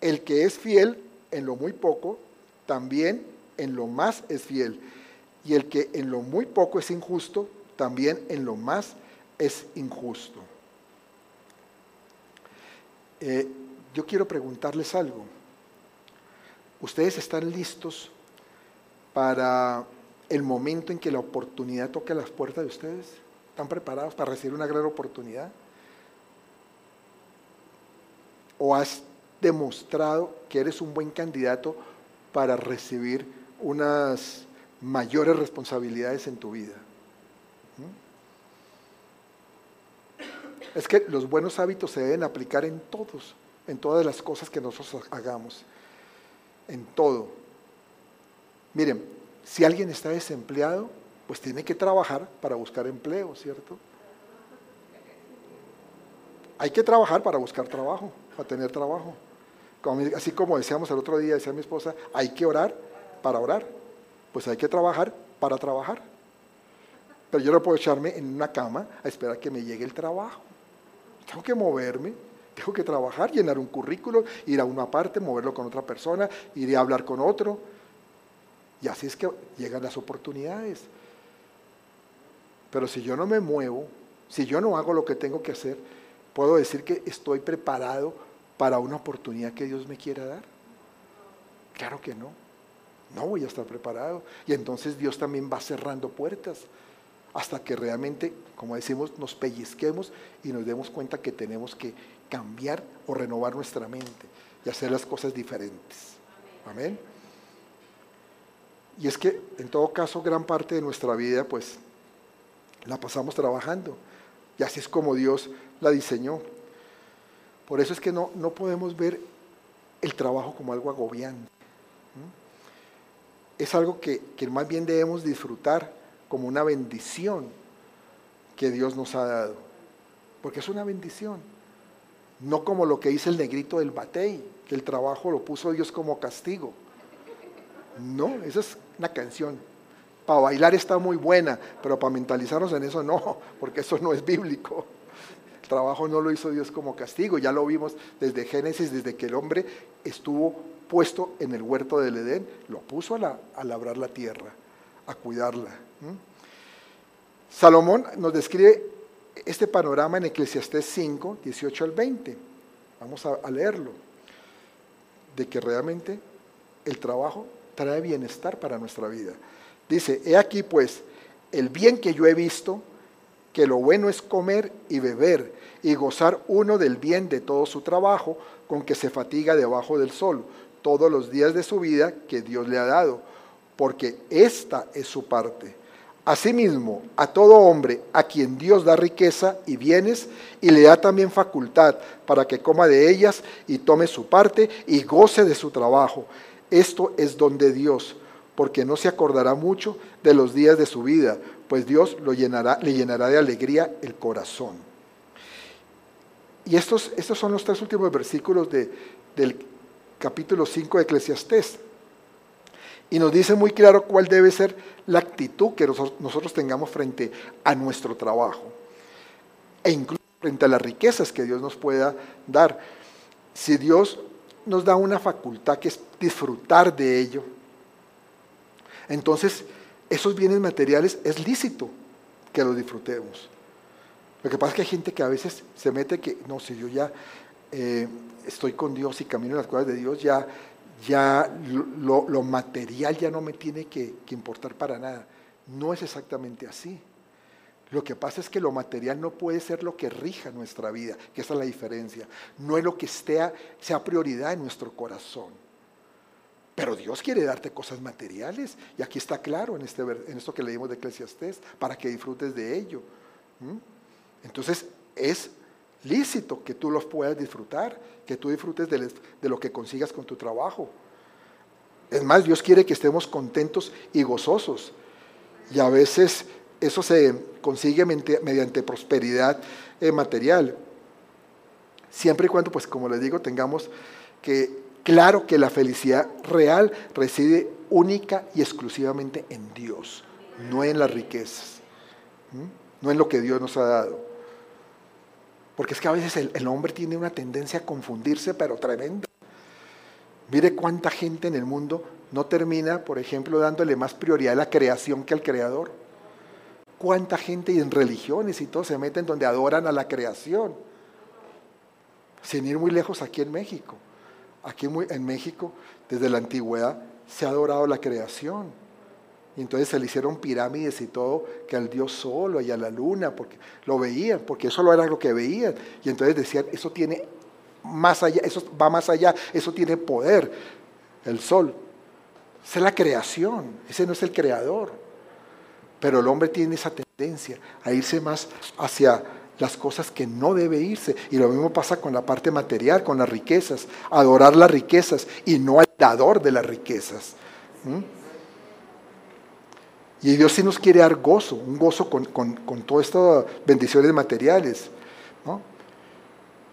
El que es fiel en lo muy poco, también en lo más es fiel. Y el que en lo muy poco es injusto, también en lo más es injusto. Eh, yo quiero preguntarles algo. ¿Ustedes están listos para el momento en que la oportunidad toque las puertas de ustedes? ¿Están preparados para recibir una gran oportunidad? ¿O has demostrado que eres un buen candidato para recibir unas mayores responsabilidades en tu vida? Es que los buenos hábitos se deben aplicar en todos, en todas las cosas que nosotros hagamos, en todo. Miren, si alguien está desempleado, pues tiene que trabajar para buscar empleo, ¿cierto? Hay que trabajar para buscar trabajo, para tener trabajo. así como decíamos el otro día, decía mi esposa, hay que orar para orar. Pues hay que trabajar para trabajar. Pero yo no puedo echarme en una cama a esperar que me llegue el trabajo. Tengo que moverme, tengo que trabajar, llenar un currículo, ir a una parte, moverlo con otra persona, ir a hablar con otro. Y así es que llegan las oportunidades. Pero si yo no me muevo, si yo no hago lo que tengo que hacer, ¿puedo decir que estoy preparado para una oportunidad que Dios me quiera dar? Claro que no. No voy a estar preparado. Y entonces Dios también va cerrando puertas hasta que realmente, como decimos, nos pellizquemos y nos demos cuenta que tenemos que cambiar o renovar nuestra mente y hacer las cosas diferentes. Amén. Y es que en todo caso gran parte de nuestra vida pues la pasamos trabajando y así es como Dios la diseñó. Por eso es que no, no podemos ver el trabajo como algo agobiante. Es algo que, que más bien debemos disfrutar como una bendición que Dios nos ha dado. Porque es una bendición. No como lo que dice el negrito del batey, que el trabajo lo puso Dios como castigo. No, esa es una canción. Para bailar está muy buena, pero para mentalizarnos en eso no, porque eso no es bíblico. El trabajo no lo hizo Dios como castigo, ya lo vimos desde Génesis, desde que el hombre estuvo puesto en el huerto del Edén, lo puso a, a labrar la tierra, a cuidarla. Salomón nos describe este panorama en Eclesiastés 5, 18 al 20. Vamos a, leerlo. De que realmente el trabajo trae bienestar para nuestra vida. Dice, he aquí pues el bien que yo he visto, que lo bueno es comer y beber y gozar uno del bien de todo su trabajo con que se fatiga debajo del sol todos los días de su vida que Dios le ha dado, porque esta es su parte Asimismo, a todo hombre a quien Dios da riqueza y bienes y le da también facultad para que coma de ellas y tome su parte y goce de su trabajo. Esto es don de Dios, porque no se acordará mucho de los días de su vida, pues Dios lo llenará, le llenará de alegría el corazón. Y estos, estos son los tres últimos versículos de, del capítulo 5 de Eclesiastés. Y nos dice muy claro cuál debe ser la actitud que nosotros tengamos frente a nuestro trabajo. E incluso frente a las riquezas que Dios nos pueda dar. Si Dios nos da una facultad que es disfrutar de ello, entonces esos bienes materiales es lícito que los disfrutemos. Lo que pasa es que hay gente que a veces se mete que, no sé, yo ya eh, estoy con Dios y camino en las cosas de Dios, ya ya lo, material ya no me tiene que, importar para nada. No es exactamente así. Lo que pasa es que lo material no puede ser lo que rija nuestra vida, que esa es la diferencia. No es lo que esté, sea prioridad en nuestro corazón. Pero Dios quiere darte cosas materiales, y aquí está claro en, este, en esto que leímos de Eclesiastés, para que disfrutes de ello. Entonces, es lícito que tú los puedas disfrutar, que tú disfrutes de, lo que consigas con tu trabajo. Es más, Dios quiere que estemos contentos y gozosos. Y a veces eso se consigue mediante prosperidad eh, material. Siempre y cuando, pues como les digo, tengamos que claro que la felicidad real reside única y exclusivamente en Dios, no en las riquezas, no en lo que Dios nos ha dado. Porque es que a veces el, hombre tiene una tendencia a confundirse, pero tremenda. Mire cuánta gente en el mundo no termina, por ejemplo, dándole más prioridad a la creación que al creador. Cuánta gente y en religiones y todo se meten donde adoran a la creación. Sin ir muy lejos aquí en México. Aquí en México, desde la antigüedad, se ha adorado la creación. Y entonces se le hicieron pirámides y todo, que al Dios solo y a la luna, porque lo veían, porque eso era lo que veían. Y entonces decían, eso tiene más allá, eso va más allá, eso tiene poder, el sol. Esa es la creación, ese no es el creador. Pero el hombre tiene esa tendencia a irse más hacia las cosas que no debe irse. Y lo mismo pasa con la parte material, con las riquezas. Adorar las riquezas y no al dador de las riquezas. Y Dios sí nos quiere dar gozo, un gozo con, todas estas bendiciones materiales.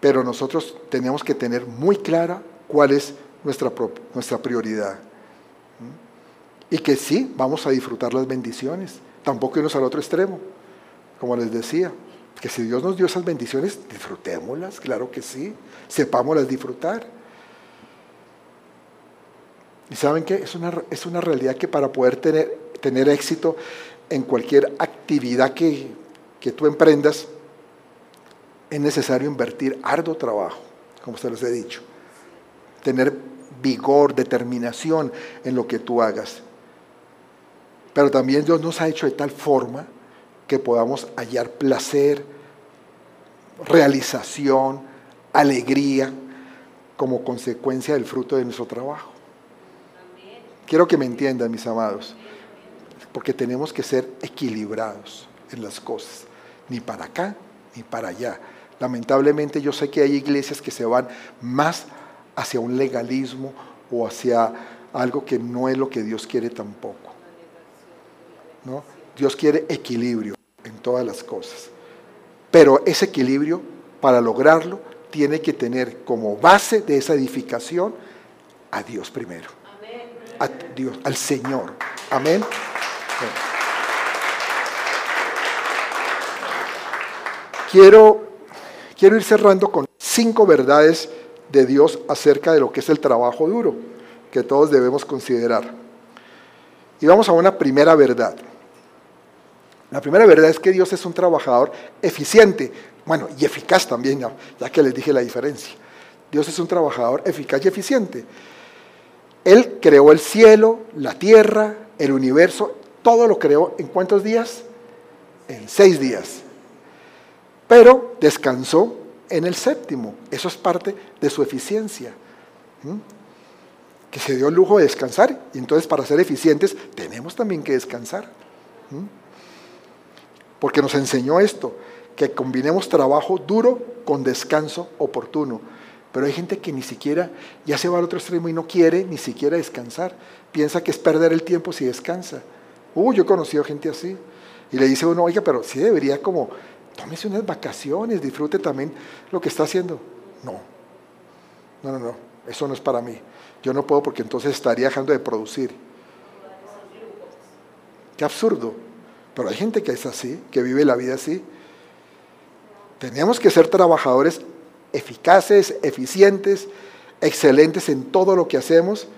Pero nosotros tenemos que tener muy clara cuál es nuestra, nuestra prioridad. Y que sí, vamos a disfrutar las bendiciones. Tampoco irnos al otro extremo, como les decía. Que si Dios nos dio esas bendiciones, disfrutémoslas, claro que sí. Sepámoslas disfrutar. Y saben que es una, es una realidad que para poder tener tener éxito en cualquier actividad que, que tú emprendas, es necesario invertir arduo trabajo, como se les he dicho. Tener vigor, determinación en lo que tú hagas. Pero también Dios nos ha hecho de tal forma que podamos hallar placer, realización, alegría como consecuencia del fruto de nuestro trabajo. Quiero que me entiendan, mis amados porque tenemos que ser equilibrados en las cosas, ni para acá ni para allá. Lamentablemente yo sé que hay iglesias que se van más hacia un legalismo o hacia algo que no es lo que Dios quiere tampoco. Dios quiere equilibrio en todas las cosas. Pero ese equilibrio, para lograrlo, tiene que tener como base de esa edificación a Dios primero. A Dios, al Señor. Amén. Quiero, quiero ir cerrando con cinco verdades de Dios acerca de lo que es el trabajo duro, que todos debemos considerar. Y vamos a una primera verdad. La primera verdad es que Dios es un trabajador eficiente, bueno, y eficaz también, ya que les dije la diferencia. Dios es un trabajador eficaz y eficiente. Él creó el cielo, la tierra, el universo todo lo creó en cuántos días? En seis días. Pero descansó en el séptimo. Eso es parte de su eficiencia. Que se dio el lujo de descansar. Y entonces para ser eficientes tenemos también que descansar. porque nos enseñó esto, que combinemos trabajo duro con descanso oportuno. Pero hay gente que ni siquiera ya se va al otro extremo y no quiere ni siquiera descansar. Piensa que es perder el tiempo si descansa. Uy, yo he conocido gente así. Y le dice uno, oiga, pero sí debería como, tómese unas vacaciones, disfrute también lo que está haciendo. No, no, no, no, eso no es para mí. Yo no puedo porque entonces estaría dejando de producir. Qué absurdo. Pero hay gente que es así, que vive la vida así. Tenemos que ser trabajadores eficaces, eficientes, excelentes en todo lo que hacemos,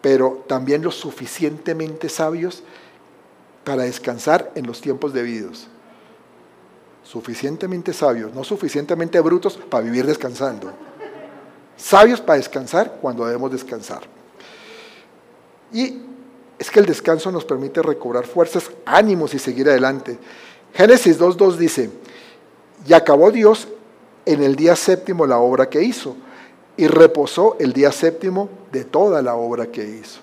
pero también lo suficientemente sabios para descansar en los tiempos debidos. Suficientemente sabios, no suficientemente brutos para vivir descansando. Sabios para descansar cuando debemos descansar. Y es que el descanso nos permite recobrar fuerzas, ánimos y seguir adelante. Génesis 2.2 dice, y acabó Dios en el día séptimo la obra que hizo y reposó el día séptimo de toda la obra que hizo.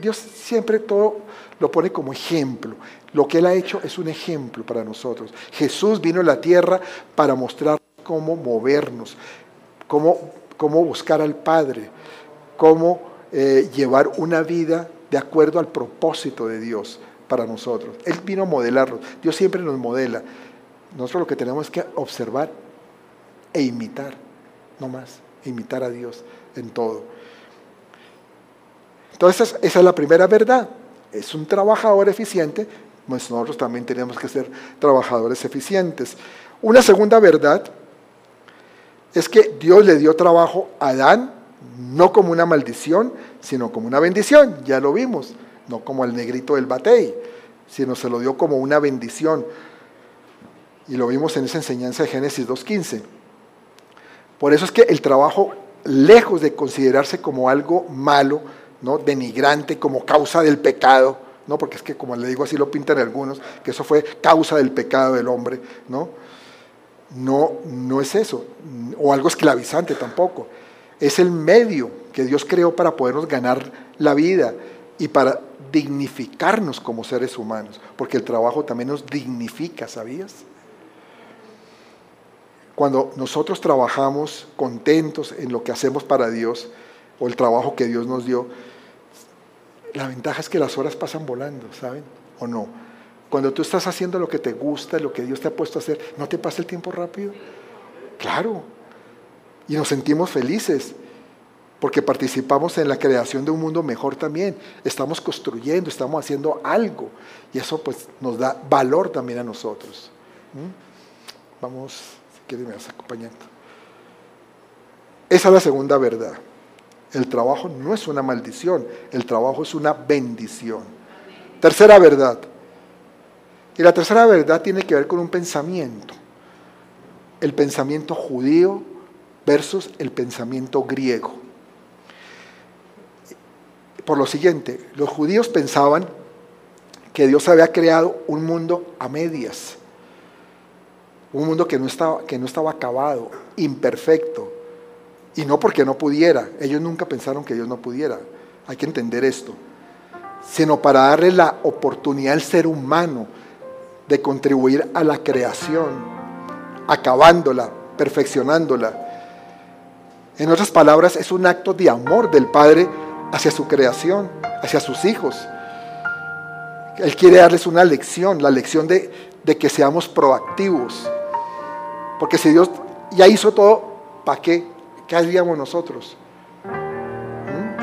Dios siempre todo lo pone como ejemplo. Lo que Él ha hecho es un ejemplo para nosotros. Jesús vino a la tierra para mostrar cómo movernos, cómo, cómo buscar al Padre, cómo eh, llevar una vida de acuerdo al propósito de Dios para nosotros. Él vino a modelarlo. Dios siempre nos modela. Nosotros lo que tenemos que observar e imitar, no más, imitar a Dios en todo. Entonces, esa es la primera verdad. Es un trabajador eficiente, pues nosotros también tenemos que ser trabajadores eficientes. Una segunda verdad es que Dios le dio trabajo a Adán, no como una maldición, sino como una bendición, ya lo vimos, no como el negrito del batey, sino se lo dio como una bendición. Y lo vimos en esa enseñanza de Génesis 2.15. Por eso es que el trabajo, lejos de considerarse como algo malo, ¿no? denigrante, como causa del pecado, ¿no? porque es que como le digo así lo pintan algunos, que eso fue causa del pecado del hombre, ¿no? No, no es eso, o algo esclavizante tampoco. Es el medio que Dios creó para podernos ganar la vida y para dignificarnos como seres humanos, porque el trabajo también nos dignifica, ¿sabías? Cuando nosotros trabajamos contentos en lo que hacemos para Dios o el trabajo que Dios nos dio, la ventaja es que las horas pasan volando, ¿saben? ¿O no? Cuando tú estás haciendo lo que te gusta, lo que Dios te ha puesto a hacer, ¿no te pasa el tiempo rápido? Claro. Y nos sentimos felices porque participamos en la creación de un mundo mejor también. Estamos construyendo, estamos haciendo algo. Y eso pues nos da valor también a nosotros. Vamos que me vas acompañando. Esa es la segunda verdad. El trabajo no es una maldición, el trabajo es una bendición. Tercera verdad. Y la tercera verdad tiene que ver con un pensamiento. El pensamiento judío versus el pensamiento griego. Por lo siguiente, los judíos pensaban que Dios había creado un mundo a medias un mundo que no estaba, que no estaba acabado, imperfecto. Y no porque no pudiera, ellos nunca pensaron que Dios no pudiera. Hay que entender esto. Sino para darle la oportunidad al ser humano de contribuir a la creación, acabándola, perfeccionándola. En otras palabras, es un acto de amor del Padre hacia su creación, hacia sus hijos. Él quiere darles una lección, la lección de, de que seamos proactivos, porque si Dios ya hizo todo, ¿para qué? ¿Qué haríamos nosotros? ¿Mm?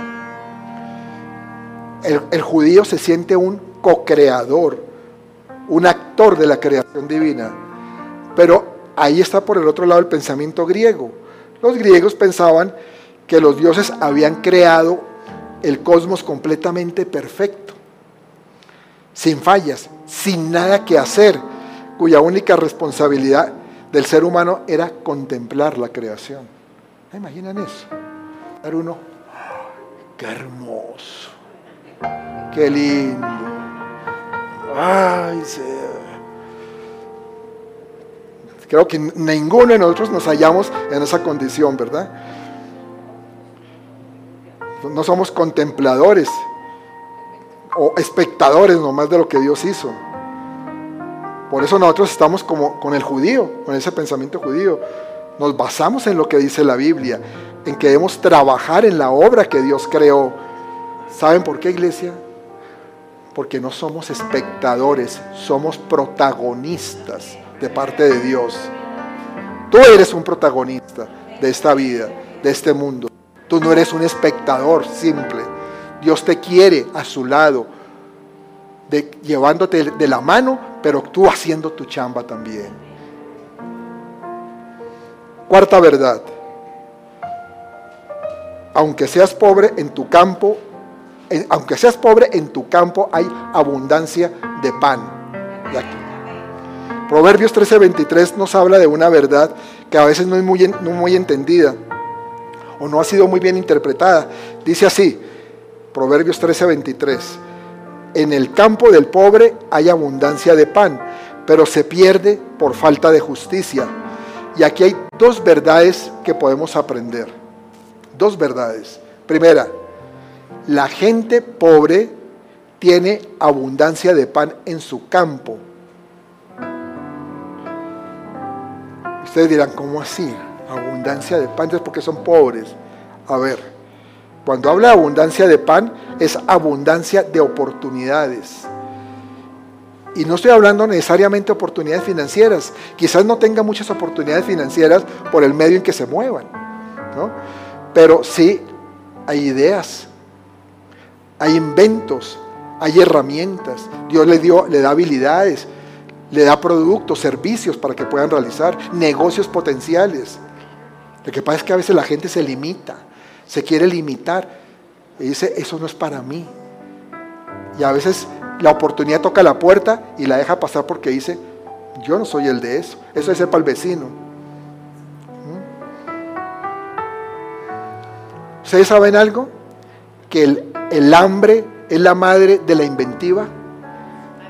El, el, judío se siente un co-creador, un actor de la creación divina. Pero ahí está por el otro lado el pensamiento griego. Los griegos pensaban que los dioses habían creado el cosmos completamente perfecto, sin fallas, sin nada que hacer, cuya única responsabilidad del ser humano era contemplar la creación. ¿Imaginan eso? Era uno, qué hermoso, qué lindo. Ay, Creo que ninguno de nosotros nos hallamos en esa condición, ¿verdad? No somos contempladores o espectadores nomás de lo que Dios hizo. Por eso nosotros estamos como con el judío, con ese pensamiento judío. Nos basamos en lo que dice la Biblia, en que debemos trabajar en la obra que Dios creó. ¿Saben por qué, iglesia? Porque no somos espectadores, somos protagonistas de parte de Dios. Tú eres un protagonista de esta vida, de este mundo. Tú no eres un espectador simple. Dios te quiere a su lado, llevándote de la mano, pero tú haciendo tu chamba también. Cuarta verdad. Aunque seas pobre en tu campo, aunque seas pobre en tu campo hay abundancia de pan. Proverbios 13:23 nos habla de una verdad que a veces no es muy, muy entendida o no ha sido muy bien interpretada. Dice así, Proverbios 13:23, en el campo del pobre hay abundancia de pan, pero se pierde por falta de justicia. Y aquí hay dos verdades que podemos aprender. Dos verdades. Primera, la gente pobre tiene abundancia de pan en su campo. Ustedes dirán, ¿cómo así? Abundancia de pan, es porque son pobres. A ver, cuando habla de abundancia de pan, es abundancia de oportunidades. Y no estoy hablando necesariamente de oportunidades financieras. Quizás no tenga muchas oportunidades financieras por el medio en que se muevan. Pero sí hay ideas, hay inventos, hay herramientas. Dios le, dio, le da habilidades, le da productos, servicios para que puedan realizar negocios potenciales. Lo que pasa es que a veces la gente se limita, se quiere limitar y dice, eso no es para mí. Y a veces la oportunidad toca la puerta y la deja pasar porque dice, yo no soy el de eso, eso es ser para el vecino. ¿Mm? ¿Ustedes saben algo? Que el, el hambre es la madre de la inventiva.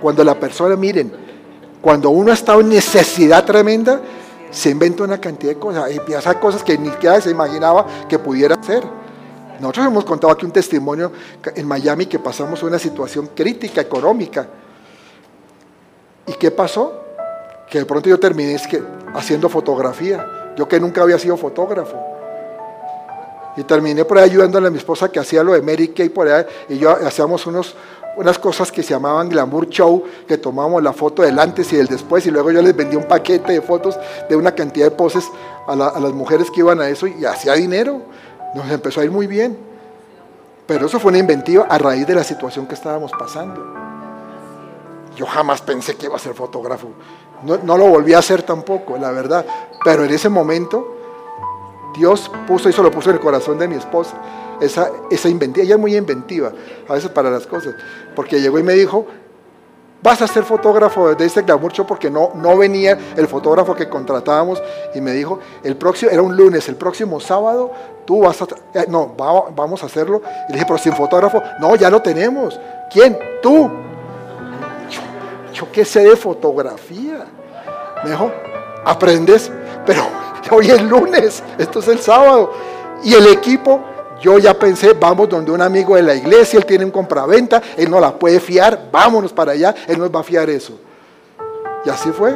Cuando la persona, miren, cuando uno estado en necesidad tremenda, se inventa una cantidad de cosas, y piensa cosas que ni siquiera se imaginaba que pudiera hacer. Nosotros hemos contado aquí un testimonio en Miami que pasamos una situación crítica económica. ¿Y qué pasó? Que de pronto yo terminé haciendo fotografía. Yo que nunca había sido fotógrafo. Y terminé por ahí ayudándole a mi esposa que hacía lo de Mary Kay por ahí. Y yo hacíamos unos, unas cosas que se llamaban glamour show, que tomábamos la foto del antes y del después. Y luego yo les vendía un paquete de fotos de una cantidad de poses a las mujeres que iban a eso y hacía dinero. Nos empezó a ir muy bien. Pero eso fue una inventiva a raíz de la situación que estábamos pasando. Yo jamás pensé que iba a ser fotógrafo. No, lo volví a hacer tampoco, la verdad. Pero en ese momento, Dios puso, eso lo puso en el corazón de mi esposa, esa, esa inventiva. Ella es muy inventiva, a veces para las cosas. Porque llegó y me dijo, vas a ser fotógrafo de este glamour porque no, no venía el fotógrafo que contratábamos y me dijo, el próximo, era un lunes, el próximo sábado tú vas a, eh, no, vamos a hacerlo. Y le dije, pero sin fotógrafo, no, ya lo tenemos. ¿Quién? Tú. Yo, qué sé de fotografía. Me dijo, aprendes, pero hoy es lunes, esto es el sábado. Y el equipo yo ya pensé, vamos donde un amigo de la iglesia, él tiene un compraventa, él no la puede fiar, vámonos para allá, él nos va a fiar eso. Y así fue.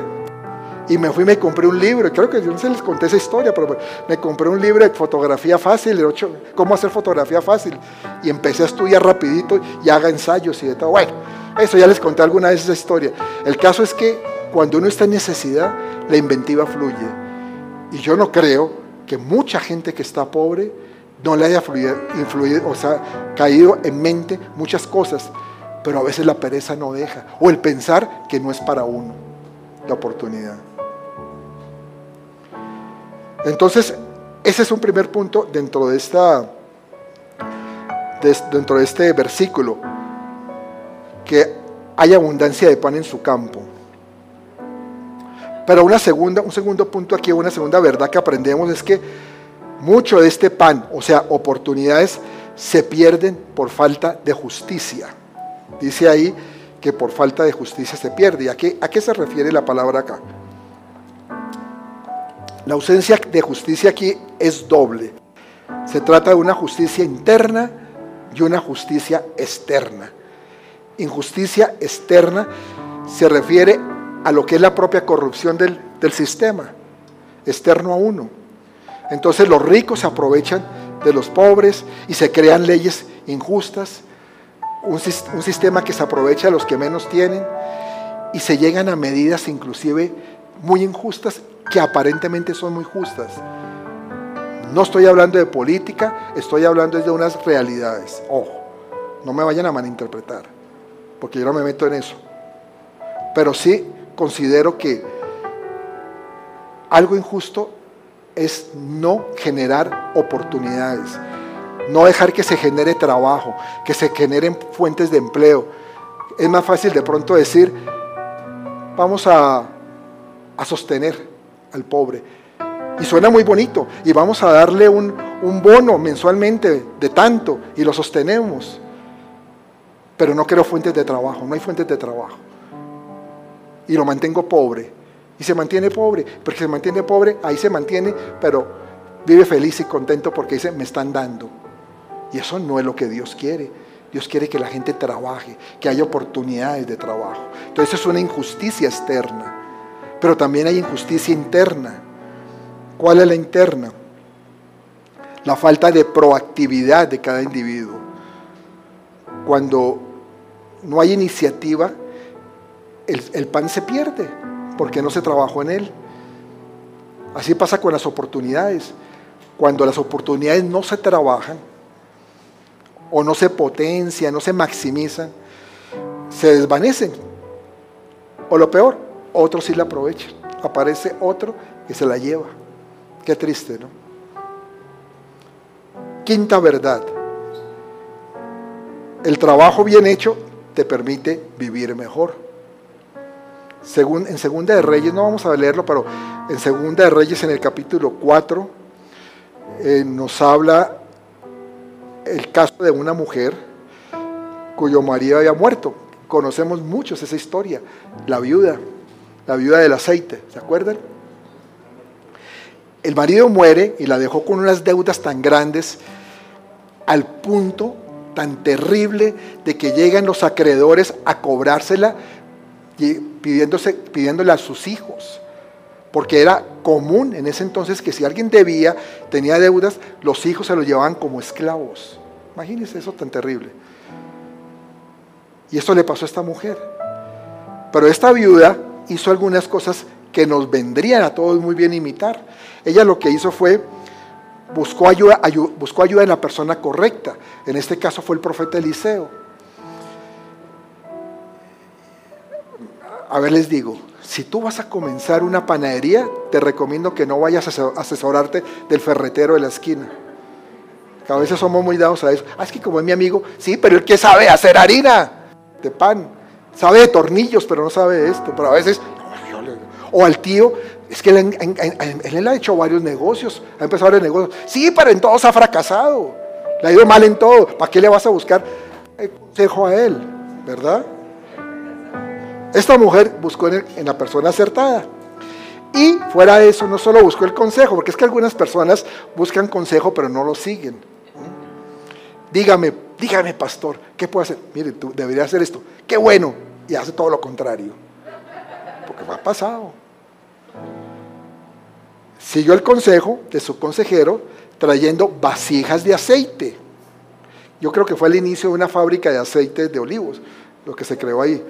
Y me fui y me compré un libro, creo que yo no se les conté esa historia, pero me compré un libro de fotografía fácil, ocho, cómo hacer fotografía fácil. Y empecé a estudiar rapidito y haga ensayos y de todo. Bueno, eso ya les conté alguna vez esa historia. El caso es que cuando uno está en necesidad, la inventiva fluye. Y yo no creo que mucha gente que está pobre, no le haya influido, o sea, caído en mente muchas cosas, pero a veces la pereza no deja, o el pensar que no es para uno la oportunidad. Entonces, ese es un primer punto dentro de esta dentro de este versículo que hay abundancia de pan en su campo. Pero una segunda, un segundo punto aquí, una segunda verdad que aprendemos es que mucho de este pan, o sea, oportunidades, se pierden por falta de justicia. Dice ahí que por falta de justicia se pierde. ¿Y a qué, a qué se refiere la palabra acá? La ausencia de justicia aquí es doble. Se trata de una justicia interna y una justicia externa. Injusticia externa se refiere a lo que es la propia corrupción del, del sistema, externo a uno. Entonces los ricos se aprovechan de los pobres y se crean leyes injustas, un, sistema que se aprovecha de los que menos tienen y se llegan a medidas inclusive muy injustas que aparentemente son muy justas. No estoy hablando de política, estoy hablando de unas realidades. Ojo, no me vayan a malinterpretar, porque yo no me meto en eso. Pero sí considero que algo injusto es no generar oportunidades, no dejar que se genere trabajo, que se generen fuentes de empleo. Es más fácil de pronto decir, vamos a, a sostener al pobre y suena muy bonito. Y vamos a darle un, bono mensualmente de tanto y lo sostenemos. Pero no quiero fuentes de trabajo, no hay fuentes de trabajo. Y lo mantengo pobre. Y se mantiene pobre, porque se mantiene pobre, ahí se mantiene, pero vive feliz y contento porque dice, me están dando. Y eso no es lo que Dios quiere. Dios quiere que la gente trabaje, que haya oportunidades de trabajo. Entonces es una injusticia externa, pero también hay injusticia interna. ¿Cuál es la interna? La falta de proactividad de cada individuo. Cuando no hay iniciativa, el, pan se pierde porque no se trabajó en él. Así pasa con las oportunidades. Cuando las oportunidades no se trabajan o no se potencian, no se maximizan, se desvanecen. O lo peor, otros sí la aprovechan. Aparece otro que se la lleva. Qué triste, ¿no? Quinta verdad. El trabajo bien hecho te permite vivir mejor. Según, en Segunda de Reyes, no vamos a leerlo, pero en Segunda de Reyes, en el capítulo 4, eh, nos habla el caso de una mujer cuyo marido había muerto. Conocemos muchos esa historia, la viuda, la viuda del aceite, ¿se acuerdan? El marido muere y la dejó con unas deudas tan grandes al punto tan terrible de que llegan los acreedores a cobrársela pidiéndose, pidiéndole a sus hijos. Porque era común en ese entonces que si alguien debía, tenía deudas, los hijos se los llevaban como esclavos. Imagínense eso tan terrible. Y esto le pasó a esta mujer. Pero esta viuda hizo algunas cosas que nos vendrían a todos muy bien imitar. Ella lo que hizo fue, buscó ayuda, buscó ayuda en la persona correcta. En este caso fue el profeta Eliseo. A ver, les digo, si tú vas a comenzar una panadería, te recomiendo que no vayas a asesorarte del ferretero de la esquina. a veces somos muy dados a eso. Ah, es que como es mi amigo, sí, pero el que sabe hacer harina de pan, sabe de tornillos, pero no sabe de esto. Pero a veces, o al tío, es que él, ha hecho varios negocios, ha empezado varios negocios. Sí, pero en todos ha fracasado. Le ha ido mal en todo. ¿Para qué le vas a buscar el consejo a él? ¿Verdad? Esta mujer buscó en, la persona acertada. Y fuera de eso, no solo buscó el consejo, porque es que algunas personas buscan consejo pero no lo siguen. Dígame, dígame, pastor, ¿qué puedo hacer? Mire, tú deberías hacer esto. Qué bueno. Y hace todo lo contrario. Porque me ha pasado. Siguió el consejo de su consejero trayendo vasijas de aceite. Yo creo que fue el inicio de una fábrica de aceites de olivos, lo que se creó ahí.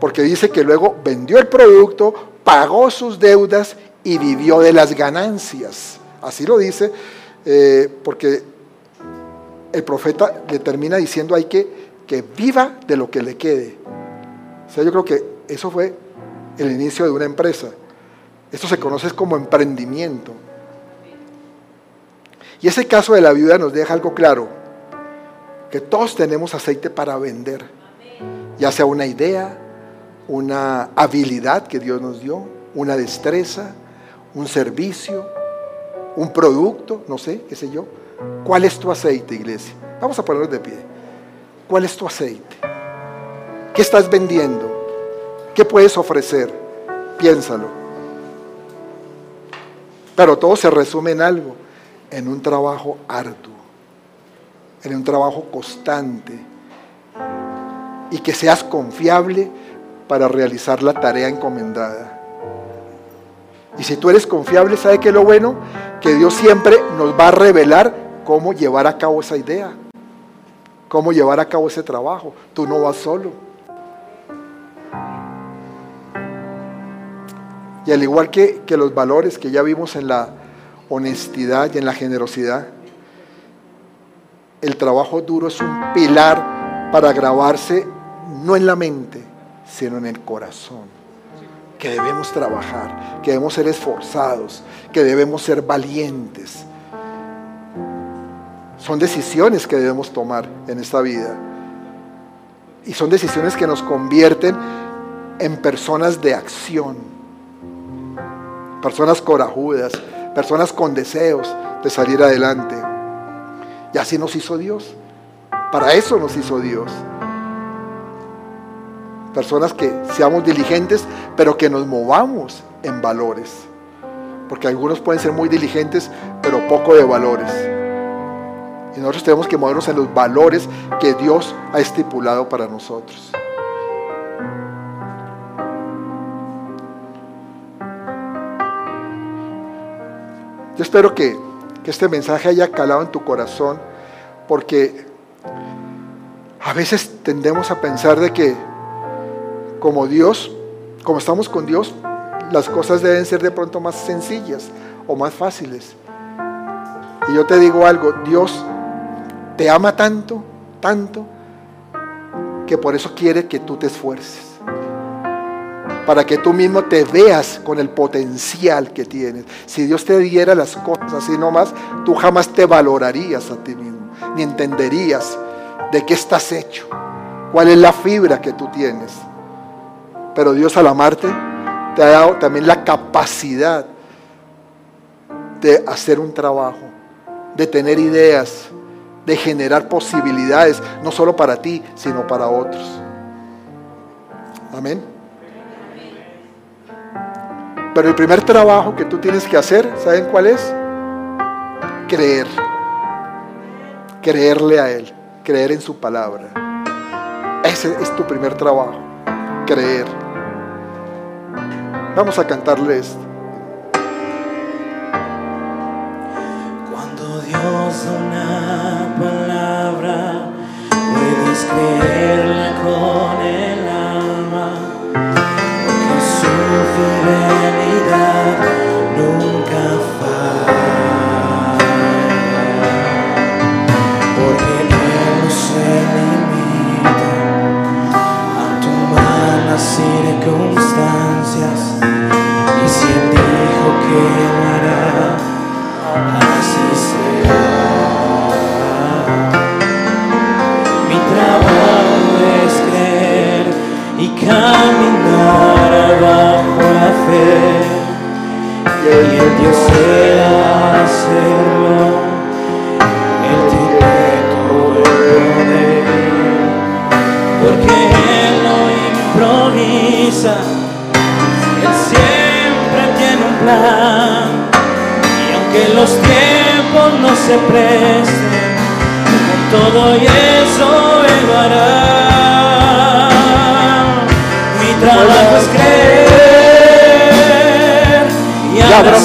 Porque dice que luego vendió el producto, pagó sus deudas y vivió de las ganancias. Así lo dice, eh, porque el profeta le termina diciendo ahí que, que viva de lo que le quede. O sea, yo creo que eso fue el inicio de una empresa. Esto se conoce como emprendimiento. Y ese caso de la viuda nos deja algo claro, que todos tenemos aceite para vender, ya sea una idea, una habilidad que Dios nos dio, una destreza, un servicio, un producto, no sé, qué sé yo. ¿Cuál es tu aceite, iglesia? Vamos a ponernos de pie. ¿Cuál es tu aceite? ¿Qué estás vendiendo? ¿Qué puedes ofrecer? Piénsalo. Pero todo se resume en algo, en un trabajo arduo, en un trabajo constante y que seas confiable para realizar la tarea encomendada. Y si tú eres confiable, ¿sabe qué es lo bueno? Que Dios siempre nos va a revelar cómo llevar a cabo esa idea, cómo llevar a cabo ese trabajo. Tú no vas solo. Y al igual que, que los valores que ya vimos en la honestidad y en la generosidad, el trabajo duro es un pilar para grabarse no en la mente, sino en el corazón. Que debemos trabajar, que debemos ser esforzados, que debemos ser valientes. Son decisiones que debemos tomar en esta vida. Y son decisiones que nos convierten en personas de acción, personas corajudas, personas con deseos de salir adelante. Y así nos hizo Dios. Para eso nos hizo Dios. Personas que seamos diligentes, pero que nos movamos en valores. Porque algunos pueden ser muy diligentes, pero poco de valores. Y nosotros tenemos que movernos en los valores que Dios ha estipulado para nosotros. Yo espero que, este mensaje haya calado en tu corazón, porque a veces tendemos a pensar de que como Dios, como estamos con Dios, las cosas deben ser de pronto más sencillas o más fáciles. Y yo te digo algo, Dios te ama tanto, tanto, que por eso quiere que tú te esfuerces para que tú mismo te veas con el potencial que tienes. Si Dios te diera las cosas así nomás, tú jamás te valorarías a ti mismo, ni entenderías de qué estás hecho, cuál es la fibra que tú tienes. Pero Dios al amarte te ha dado también la capacidad de hacer un trabajo, de tener ideas, de generar posibilidades, no solo para ti, sino para otros. Amén. Pero el primer trabajo que tú tienes que hacer, ¿saben cuál es? Creer. Creerle a Él. Creer en su palabra. Ese es tu primer trabajo. Creer. Vamos a cantarle esto. Cuando Dios da una palabra, puedes creerla con el alma, porque dijo que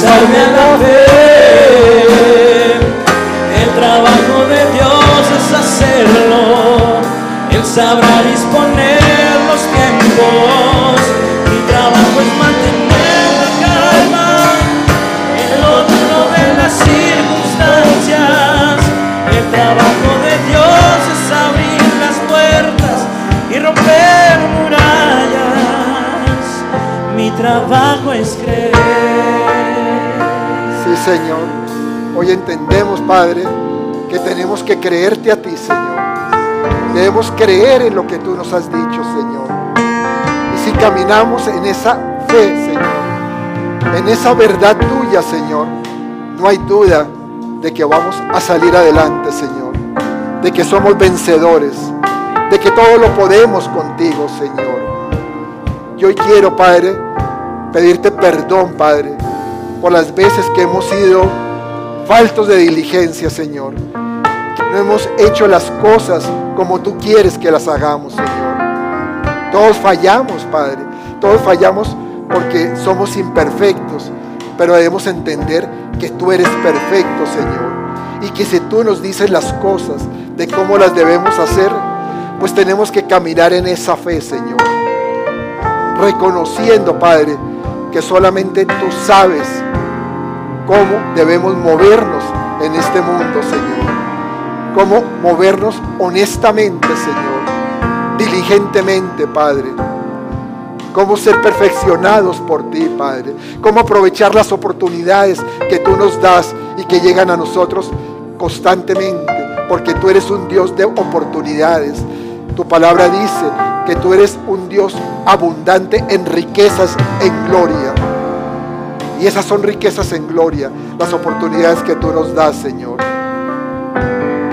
y creerte a ti, Señor. Debemos creer en lo que tú nos has dicho, Señor. Y si caminamos en esa fe, Señor, en esa verdad tuya, Señor, no hay duda de que vamos a salir adelante, Señor. De que somos vencedores. De que todo lo podemos contigo, Señor. Yo quiero, Padre, pedirte perdón, Padre, por las veces que hemos sido faltos de diligencia, Señor. No hemos hecho las cosas como tú quieres que las hagamos, Señor. Todos fallamos, Padre. Todos fallamos porque somos imperfectos. Pero debemos entender que tú eres perfecto, Señor. Y que si tú nos dices las cosas de cómo las debemos hacer, pues tenemos que caminar en esa fe, Señor. Reconociendo, Padre, que solamente tú sabes cómo debemos movernos en este mundo, Señor. Cómo movernos honestamente, Señor. Diligentemente, Padre. Cómo ser perfeccionados por ti, Padre. Cómo aprovechar las oportunidades que tú nos das y que llegan a nosotros constantemente. Porque tú eres un Dios de oportunidades. Tu palabra dice que tú eres un Dios abundante en riquezas, en gloria. Y esas son riquezas en gloria, las oportunidades que tú nos das, Señor.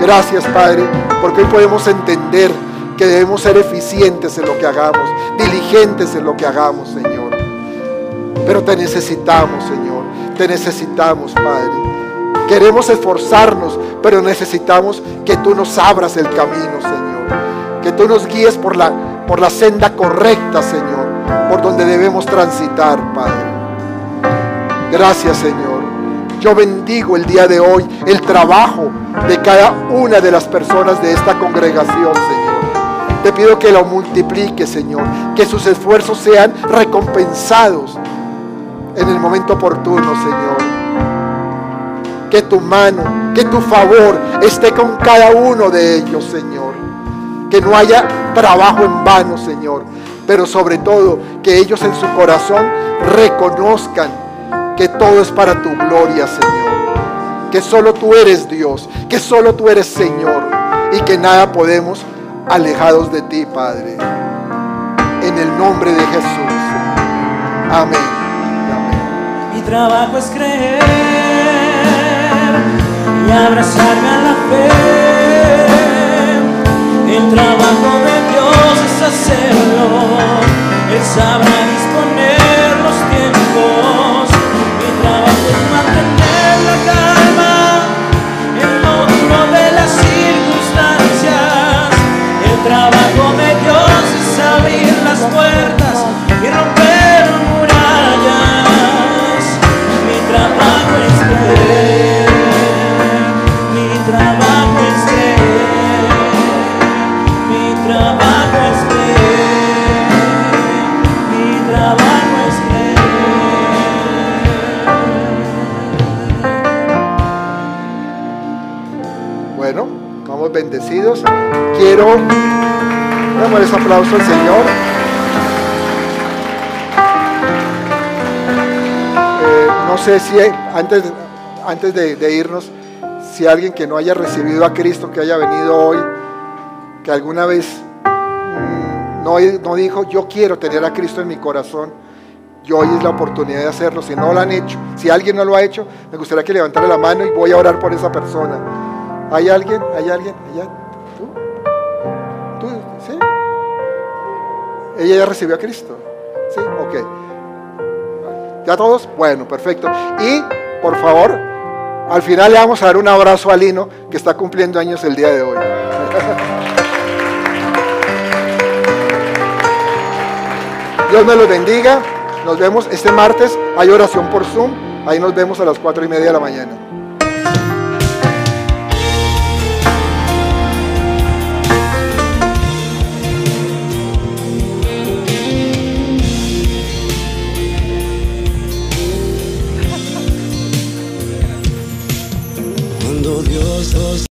Gracias, Padre, porque hoy podemos entender que debemos ser eficientes en lo que hagamos, diligentes en lo que hagamos, Señor. Pero te necesitamos, Señor. Te necesitamos, Padre. Queremos esforzarnos, pero necesitamos que tú nos abras el camino, Señor. Que tú nos guíes por la, por la senda correcta, Señor, por donde debemos transitar, Padre. Gracias Señor. Yo bendigo el día de hoy el trabajo de cada una de las personas de esta congregación, Señor. Te pido que lo multiplique, Señor. Que sus esfuerzos sean recompensados en el momento oportuno, Señor. Que tu mano, que tu favor esté con cada uno de ellos, Señor. Que no haya trabajo en vano, Señor. Pero sobre todo, que ellos en su corazón reconozcan que todo es para tu gloria, Señor. Que solo tú eres Dios, que solo tú eres Señor y que nada podemos alejados de ti, Padre. En el nombre de Jesús. Amén. Mi trabajo es creer y abrazarme a la fe. El trabajo de Dios es hacerlo. Él sabrá aplauso al Señor. Eh, no sé si antes, antes de, irnos, si alguien que no haya recibido a Cristo, que haya venido hoy, que alguna vez mm, no, no dijo, yo quiero tener a Cristo en mi corazón, y hoy es la oportunidad de hacerlo. Si no lo han hecho, si alguien no lo ha hecho, me gustaría que levantara la mano y voy a orar por esa persona. ¿Hay alguien? ¿Hay alguien? ¿Allá? ¿Tú? ¿Ella ya recibió a Cristo? ¿Sí? Ok. ¿Ya todos? Bueno, perfecto. Y, por favor, al final le vamos a dar un abrazo a Lino, que está cumpliendo años el día de hoy. Dios me los bendiga. Nos vemos este martes. Hay oración por Zoom. Ahí nos vemos a las cuatro y media de la mañana. gloriosos.